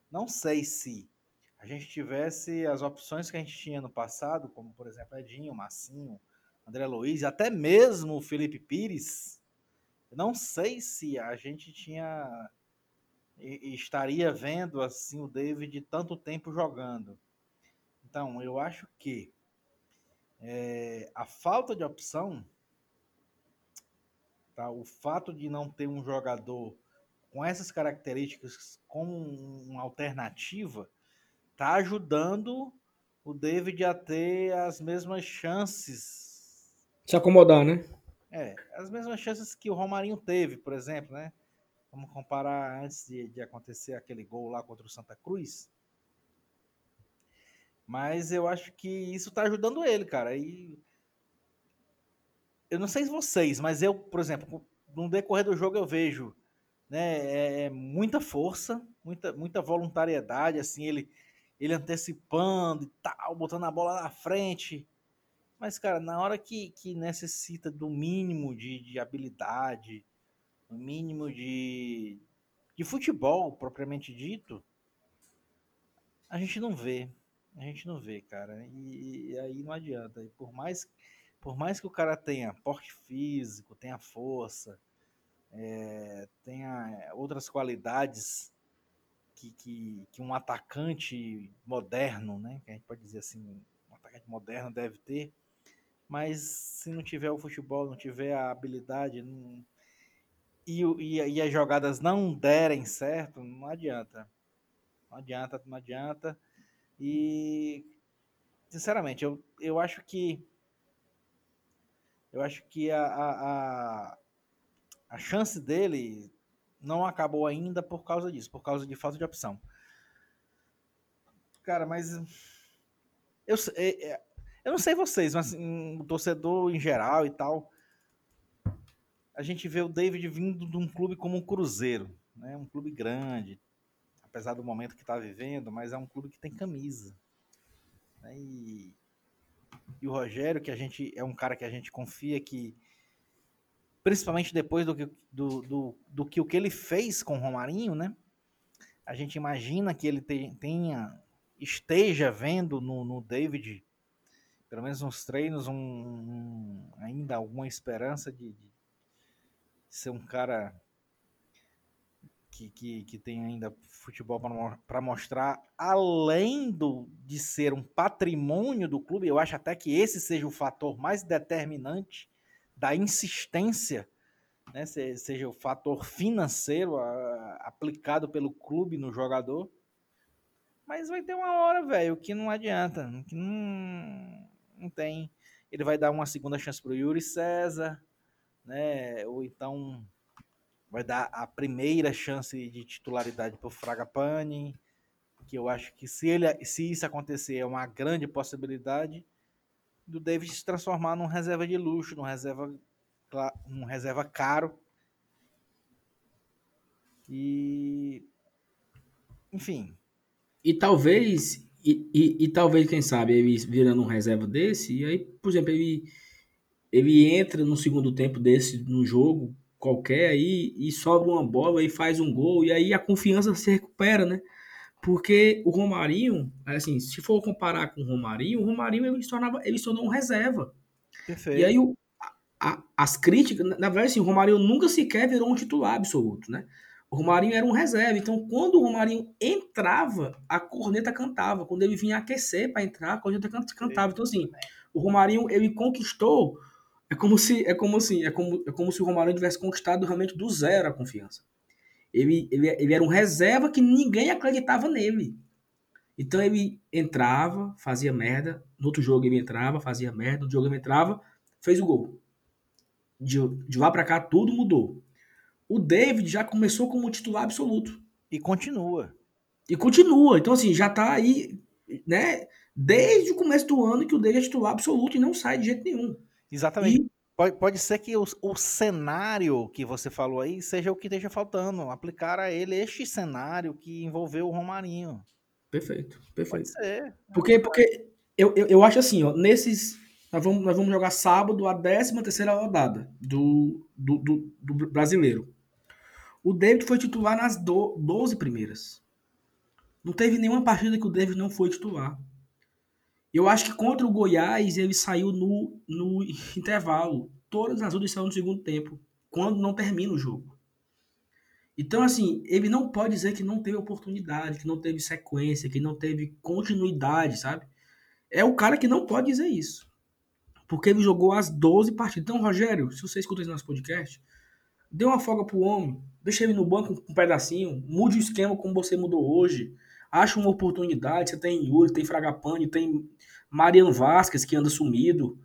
Não sei se a gente tivesse as opções que a gente tinha no passado, como por exemplo Edinho, Massinho, André Luiz, até mesmo o Felipe Pires, não sei se a gente tinha estaria vendo assim o David tanto tempo jogando. Então, eu acho que é, a falta de opção, tá, o fato de não ter um jogador com essas características como uma alternativa, tá ajudando o David a ter as mesmas chances. Se acomodar, né? É, as mesmas chances que o Romarinho teve, por exemplo, né? Vamos comparar antes de, de acontecer aquele gol lá contra o Santa Cruz. Mas eu acho que isso tá ajudando ele, cara. E eu não sei vocês, mas eu, por exemplo, no decorrer do jogo eu vejo, né, é, é muita força, muita, muita voluntariedade, assim, ele ele antecipando e tal, botando a bola na frente. Mas, cara, na hora que, que necessita do mínimo de, de habilidade, o mínimo de, de futebol propriamente dito, a gente não vê. A gente não vê, cara. E, e aí não adianta. E por mais, por mais que o cara tenha porte físico, tenha força, é, tenha outras qualidades que, que, que um atacante moderno, né? Que a gente pode dizer assim, um atacante moderno deve ter. Mas se não tiver o futebol, não tiver a habilidade, não, e, e, e, as jogadas não derem certo, não adianta. Não adianta, não adianta. E sinceramente, eu, eu acho que eu acho que a, a, a, chance dele não acabou ainda por causa disso, por causa de falta de opção. Cara, mas eu, eu não sei vocês, mas assim, o torcedor em geral e tal, a gente vê o David vindo de um clube como o Cruzeiro, né? Um clube grande, apesar do momento que está vivendo, mas é um clube que tem camisa. Né? E, e o Rogério, que a gente é um cara que a gente confia que principalmente depois do que, do, do, do que o que ele fez com o Romarinho, né? A gente imagina que ele tenha, esteja vendo no, no David, pelo menos nos treinos, um, um, ainda alguma esperança de, de, ser um cara que, que, que tem ainda futebol para mostrar, além do, de ser um patrimônio do clube, eu acho até que esse seja o fator mais determinante da insistência, né, seja o fator financeiro a, aplicado pelo clube no jogador. Mas vai ter uma hora, velho, que não adianta, que não, não tem. Ele vai dar uma segunda chance pro Yuri César, né? Ou então vai dar a primeira chance de titularidade pro Fragapane, que eu acho que se ele se isso acontecer é uma grande possibilidade do David se transformar num reserva de luxo, num reserva, num reserva caro. E. Enfim. E talvez. E, e, e, talvez, quem sabe, ele virando um reserva desse, e aí, por exemplo, ele, ele entra no segundo tempo desse no jogo qualquer aí e sobra uma bola e faz um gol, e aí a confiança se recupera, né? Porque o Romarinho, assim, se for comparar com o Romarinho, o Romarinho ele se, tornava, ele se tornou um reserva. Perfeito. E aí o, a, as críticas, na verdade, assim, o Romarinho nunca sequer virou um titular absoluto, né? O Romarinho era um reserva. Então, quando o Romarinho entrava, a corneta cantava. Quando ele vinha aquecer para entrar, a corneta cantava. Então, assim, o Romarinho ele conquistou. É como se, é como assim, é como, é como se o Romarinho tivesse conquistado realmente do zero a confiança. Ele, ele, ele era um reserva que ninguém acreditava nele. Então ele entrava, fazia merda. No outro jogo ele entrava, fazia merda. No outro jogo ele entrava, fez o gol. De, de lá para cá, tudo mudou. O David já começou como titular absoluto. E continua. E continua. Então, assim, já tá aí, né? Desde o começo do ano que o David é titular absoluto e não sai de jeito nenhum. Exatamente. E... Pode, pode ser que o, o cenário que você falou aí seja o que esteja faltando. Aplicar a ele este cenário que envolveu o Romarinho. Perfeito, perfeito. Pode ser. Porque, porque eu, eu, eu acho assim, ó, nesses. Nós vamos, nós vamos jogar sábado a 13 terceira rodada do, do, do, do, brasileiro. O David foi titular nas do, 12 primeiras. Não teve nenhuma partida que o David não foi titular. Eu acho que contra o Goiás ele saiu no, no intervalo. Todas as outras saíram no segundo tempo, quando não termina o jogo. Então, assim, ele não pode dizer que não teve oportunidade, que não teve sequência, que não teve continuidade, sabe? É o cara que não pode dizer isso. Porque ele jogou as 12 partidas. Então, Rogério, se você escuta esse nosso podcast, dê uma folga pro homem, deixa ele no banco um pedacinho, mude o esquema como você mudou hoje. Acha uma oportunidade. Você tem Yuri, tem Fragapane, tem Mariano Vasquez, que anda sumido.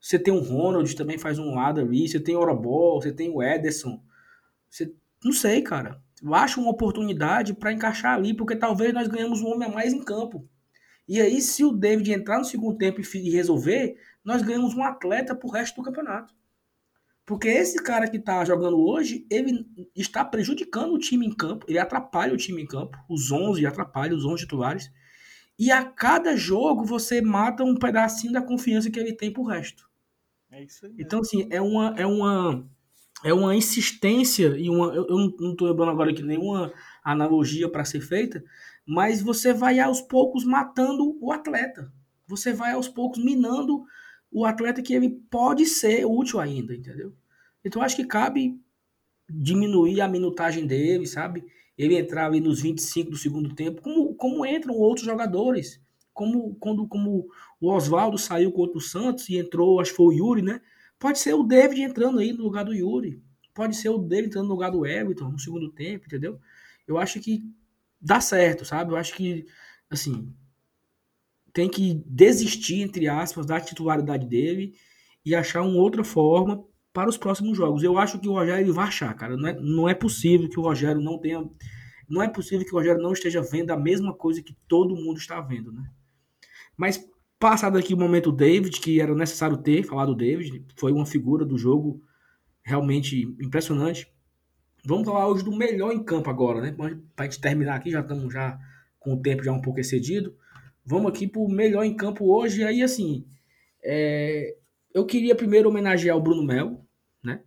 Você tem o Ronald, também faz um lado ali. Você tem o Orobol, você tem o Ederson. Você... Não sei, cara. Acha uma oportunidade para encaixar ali, porque talvez nós ganhamos um homem a mais em campo. E aí, se o David entrar no segundo tempo e resolver, nós ganhamos um atleta pro resto do campeonato. Porque esse cara que tá jogando hoje, ele está prejudicando o time em campo, ele atrapalha o time em campo, os 11 atrapalha os 11 titulares. E a cada jogo você mata um pedacinho da confiança que ele tem pro resto. É isso aí. Então, assim, é uma, é uma, é uma insistência e uma. Eu, eu não estou lembrando agora aqui nenhuma analogia para ser feita, mas você vai aos poucos matando o atleta. Você vai aos poucos minando o atleta que ele pode ser útil ainda, entendeu? Então acho que cabe diminuir a minutagem dele, sabe? Ele entrar ali nos 25 do segundo tempo, como, como entram outros jogadores. Como quando como o Oswaldo saiu contra o Santos e entrou, acho que foi o Yuri, né? Pode ser o David entrando aí no lugar do Yuri. Pode ser o David entrando no lugar do Everton no segundo tempo, entendeu? Eu acho que dá certo, sabe? Eu acho que, assim, tem que desistir, entre aspas, da titularidade dele e achar uma outra forma para os próximos jogos. Eu acho que o Rogério vai achar, cara. Não é, não é possível que o Rogério não tenha. Não é possível que o Rogério não esteja vendo a mesma coisa que todo mundo está vendo, né? Mas passado aqui o momento David, que era necessário ter, falar do David, foi uma figura do jogo realmente impressionante. Vamos falar hoje do melhor em campo agora, né? Para a gente terminar aqui, já estamos já com o tempo já um pouco excedido. Vamos aqui para o melhor em campo hoje. Aí, assim, é... eu queria primeiro homenagear o Bruno Melo, né?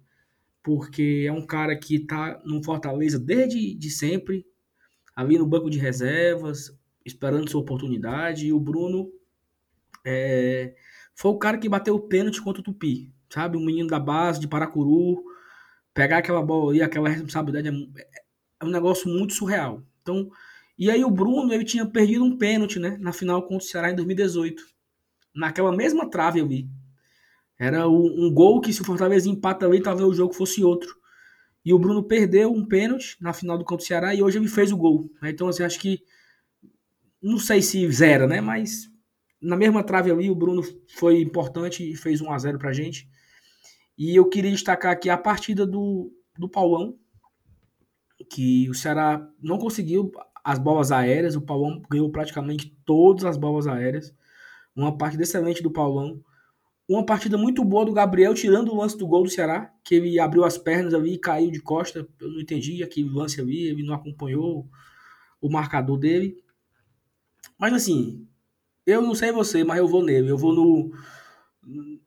Porque é um cara que está no Fortaleza desde de sempre, ali no banco de reservas, esperando sua oportunidade. E o Bruno é... foi o cara que bateu o pênalti contra o Tupi, sabe? Um menino da base de Paracuru pegar aquela bola ali, aquela responsabilidade é, é um negócio muito surreal. Então, e aí o Bruno, ele tinha perdido um pênalti, né, na final contra o Ceará em 2018. Naquela mesma trave ali. Era um gol que se o Fortaleza empata ali, talvez o jogo fosse outro. E o Bruno perdeu um pênalti na final do contra o Ceará e hoje ele fez o gol. Né? Então, assim, acho que não sei se zero, né, mas na mesma trave ali o Bruno foi importante e fez 1 a 0 pra gente. E eu queria destacar aqui a partida do, do Paulão, que o Ceará não conseguiu as bolas aéreas, o Paulão ganhou praticamente todas as bolas aéreas. Uma partida excelente do Paulão. Uma partida muito boa do Gabriel, tirando o lance do gol do Ceará, que ele abriu as pernas ali e caiu de costa. Eu não entendi aquele lance ali, ele não acompanhou o marcador dele. Mas assim, eu não sei você, mas eu vou nele. Eu vou no,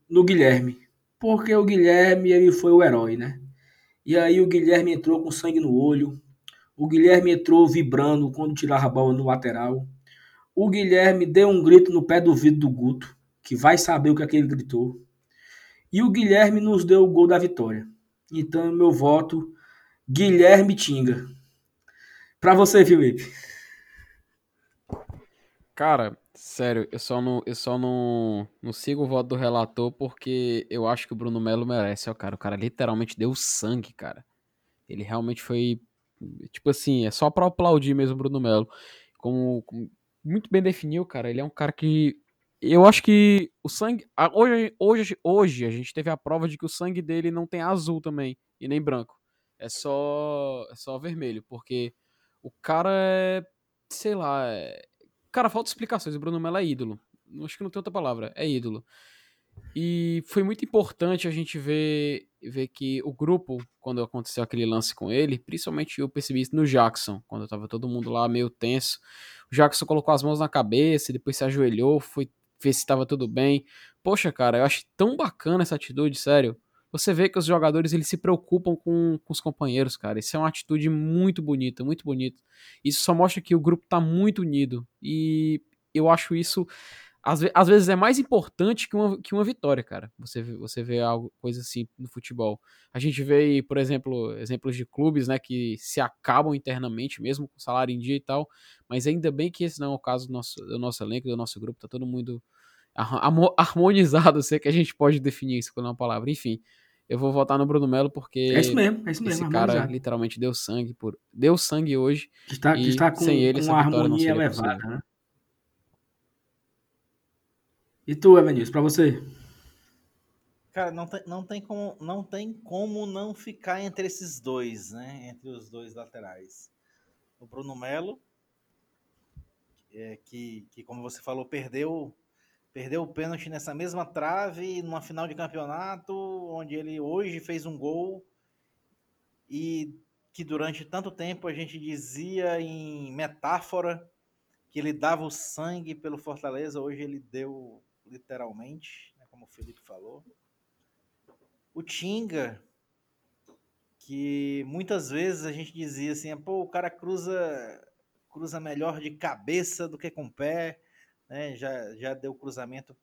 no Guilherme porque o Guilherme ele foi o herói, né? E aí o Guilherme entrou com sangue no olho, o Guilherme entrou vibrando quando tirava a bola no lateral. O Guilherme deu um grito no pé do vidro do Guto, que vai saber o que aquele gritou. E o Guilherme nos deu o gol da vitória. Então, meu voto, Guilherme Tinga. Para você, Felipe. Cara, Sério, eu só não, eu só não, não sigo o voto do relator porque eu acho que o Bruno Melo merece, ó, cara. O cara literalmente deu sangue, cara. Ele realmente foi. Tipo assim, é só pra aplaudir mesmo o Bruno Melo. Como, como muito bem definiu, cara. Ele é um cara que eu acho que o sangue. Hoje, hoje, hoje a gente teve a prova de que o sangue dele não tem azul também, e nem branco. É só, é só vermelho, porque o cara é. Sei lá. É... Cara, falta explicações. O Bruno Melo é ídolo. Acho que não tem outra palavra. É ídolo. E foi muito importante a gente ver, ver que o grupo, quando aconteceu aquele lance com ele, principalmente eu percebi isso no Jackson, quando tava todo mundo lá meio tenso. O Jackson colocou as mãos na cabeça, depois se ajoelhou, foi ver se estava tudo bem. Poxa, cara, eu acho tão bacana essa atitude, sério. Você vê que os jogadores eles se preocupam com, com os companheiros, cara. Isso é uma atitude muito bonita, muito bonita. Isso só mostra que o grupo tá muito unido. E eu acho isso às, às, vezes é mais importante que uma, que uma vitória, cara. Você, você vê algo, coisa assim no futebol. A gente vê, por exemplo, exemplos de clubes, né, que se acabam internamente, mesmo com salário em dia e tal. Mas ainda bem que esse não é o caso do nosso, do nosso elenco, do nosso grupo. Tá todo mundo harmonizado, sei que a gente pode definir isso com uma palavra. Enfim, eu vou votar no Bruno Melo porque é isso mesmo, é isso mesmo, esse cara literalmente deu sangue por deu sangue hoje. Que está, que está com, sem ele, com uma harmonia elevada, né? E tu, Evanilson, para você? Cara, não tem, não, tem como, não tem como não ficar entre esses dois, né? Entre os dois laterais. O Bruno Melo, é, que, que, como você falou, perdeu perdeu o pênalti nessa mesma trave, numa final de campeonato, onde ele hoje fez um gol e que durante tanto tempo a gente dizia em metáfora que ele dava o sangue pelo Fortaleza, hoje ele deu literalmente, né, como o Felipe falou. O Tinga, que muitas vezes a gente dizia assim, pô, o cara cruza cruza melhor de cabeça do que com pé, né? Já, já deu cruzamento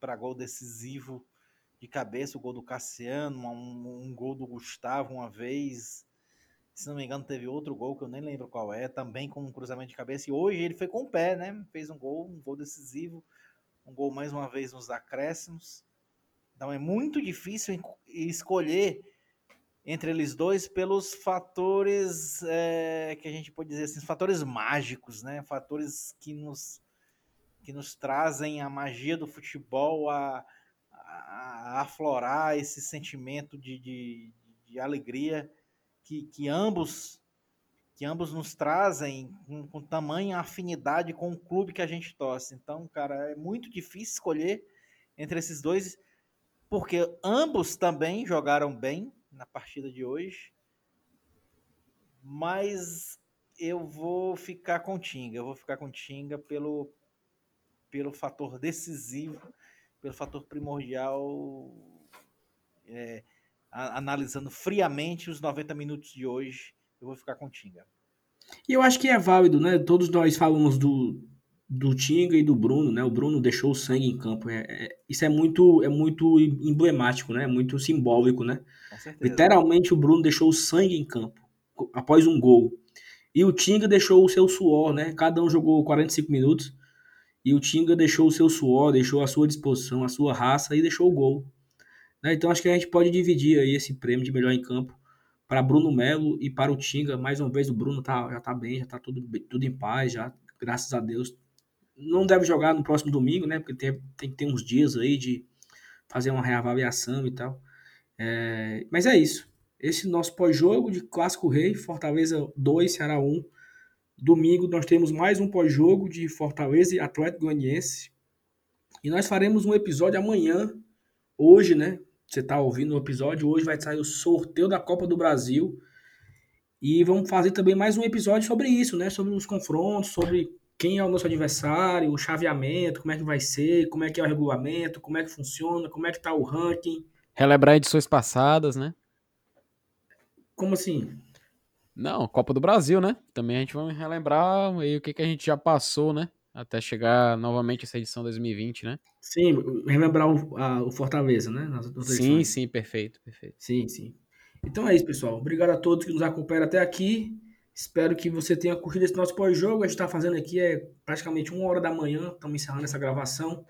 para gol decisivo de cabeça, o gol do Cassiano, um, um, gol do Gustavo uma vez. Se não me engano, teve outro gol que eu nem lembro qual é, também com um cruzamento de cabeça. E hoje ele foi com o pé, né? Fez um gol, um gol decisivo um gol mais uma vez nos acréscimos. Então é muito difícil escolher entre eles dois pelos fatores é, que a gente pode dizer assim, fatores mágicos, né? Fatores que nos que nos trazem a magia do futebol a, a, a aflorar esse sentimento de, de, de alegria que, que ambos que ambos nos trazem com, com tamanha afinidade com o clube que a gente torce. Então, cara, é muito difícil escolher entre esses dois, porque ambos também jogaram bem na partida de hoje. Mas eu vou ficar com Tinga, eu vou ficar com Tinga pelo, pelo fator decisivo, pelo fator primordial, é, a, analisando friamente os 90 minutos de hoje eu vou ficar com o Tinga. E eu acho que é válido, né? Todos nós falamos do, do Tinga e do Bruno, né? O Bruno deixou o sangue em campo. É, é, isso é muito, é muito emblemático, né? Muito simbólico, né? Literalmente o Bruno deixou o sangue em campo após um gol. E o Tinga deixou o seu suor, né? Cada um jogou 45 minutos. E o Tinga deixou o seu suor, deixou a sua disposição, a sua raça e deixou o gol. Né? Então acho que a gente pode dividir aí esse prêmio de melhor em campo para Bruno Melo e para o Tinga. Mais uma vez, o Bruno tá, já tá bem, já tá tudo, tudo em paz, já, graças a Deus. Não deve jogar no próximo domingo, né? Porque tem, tem que ter uns dias aí de fazer uma reavaliação e tal. É, mas é isso. Esse nosso pós-jogo de Clássico Rei, Fortaleza 2, Ceará 1. Domingo nós temos mais um pós-jogo de Fortaleza e Atlético Goianiense. E nós faremos um episódio amanhã, hoje, né? Você está ouvindo o episódio, hoje vai sair o sorteio da Copa do Brasil. E vamos fazer também mais um episódio sobre isso, né? Sobre os confrontos, sobre quem é o nosso adversário, o chaveamento, como é que vai ser, como é que é o regulamento, como é que funciona, como é que tá o ranking. Relembrar edições passadas, né? Como assim? Não, Copa do Brasil, né? Também a gente vai relembrar aí o que, que a gente já passou, né? Até chegar novamente essa edição 2020, né? Sim, relembrar o, a, o Fortaleza, né? Nas, nas sim, sim, perfeito, perfeito. Sim, sim. Então é isso, pessoal. Obrigado a todos que nos acompanharam até aqui. Espero que você tenha curtido esse nosso pós-jogo. A gente está fazendo aqui é praticamente uma hora da manhã. Estamos encerrando essa gravação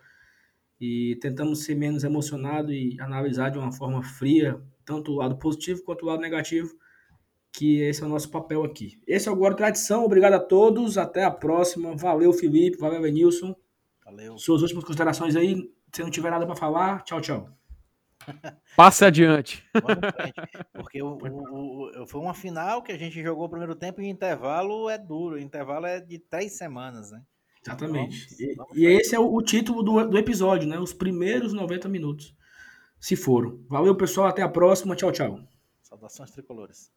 e tentamos ser menos emocionado e analisar de uma forma fria tanto o lado positivo quanto o lado negativo que esse é o nosso papel aqui. Esse é o Guarda Tradição. Obrigado a todos. Até a próxima. Valeu, Felipe. Valeu, Benilson. Valeu. Suas últimas considerações aí, se não tiver nada para falar, tchau, tchau. Passe adiante. Porque o, o, o, foi uma final que a gente jogou o primeiro tempo e o intervalo é duro. O intervalo é de três semanas, né? Exatamente. Vamos, e, vamos e esse é o, o título do, do, episódio, né? Os primeiros 90 minutos. Se foram. Valeu, pessoal. Até a próxima. Tchau, tchau. Saudações tricolores.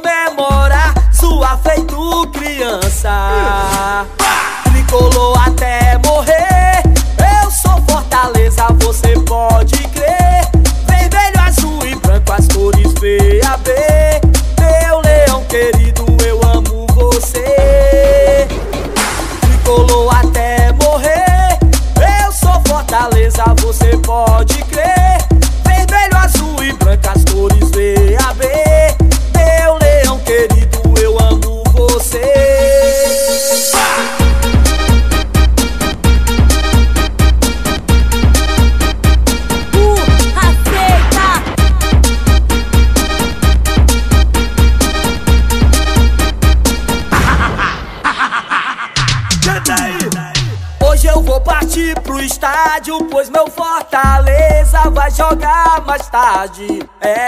tarde. É,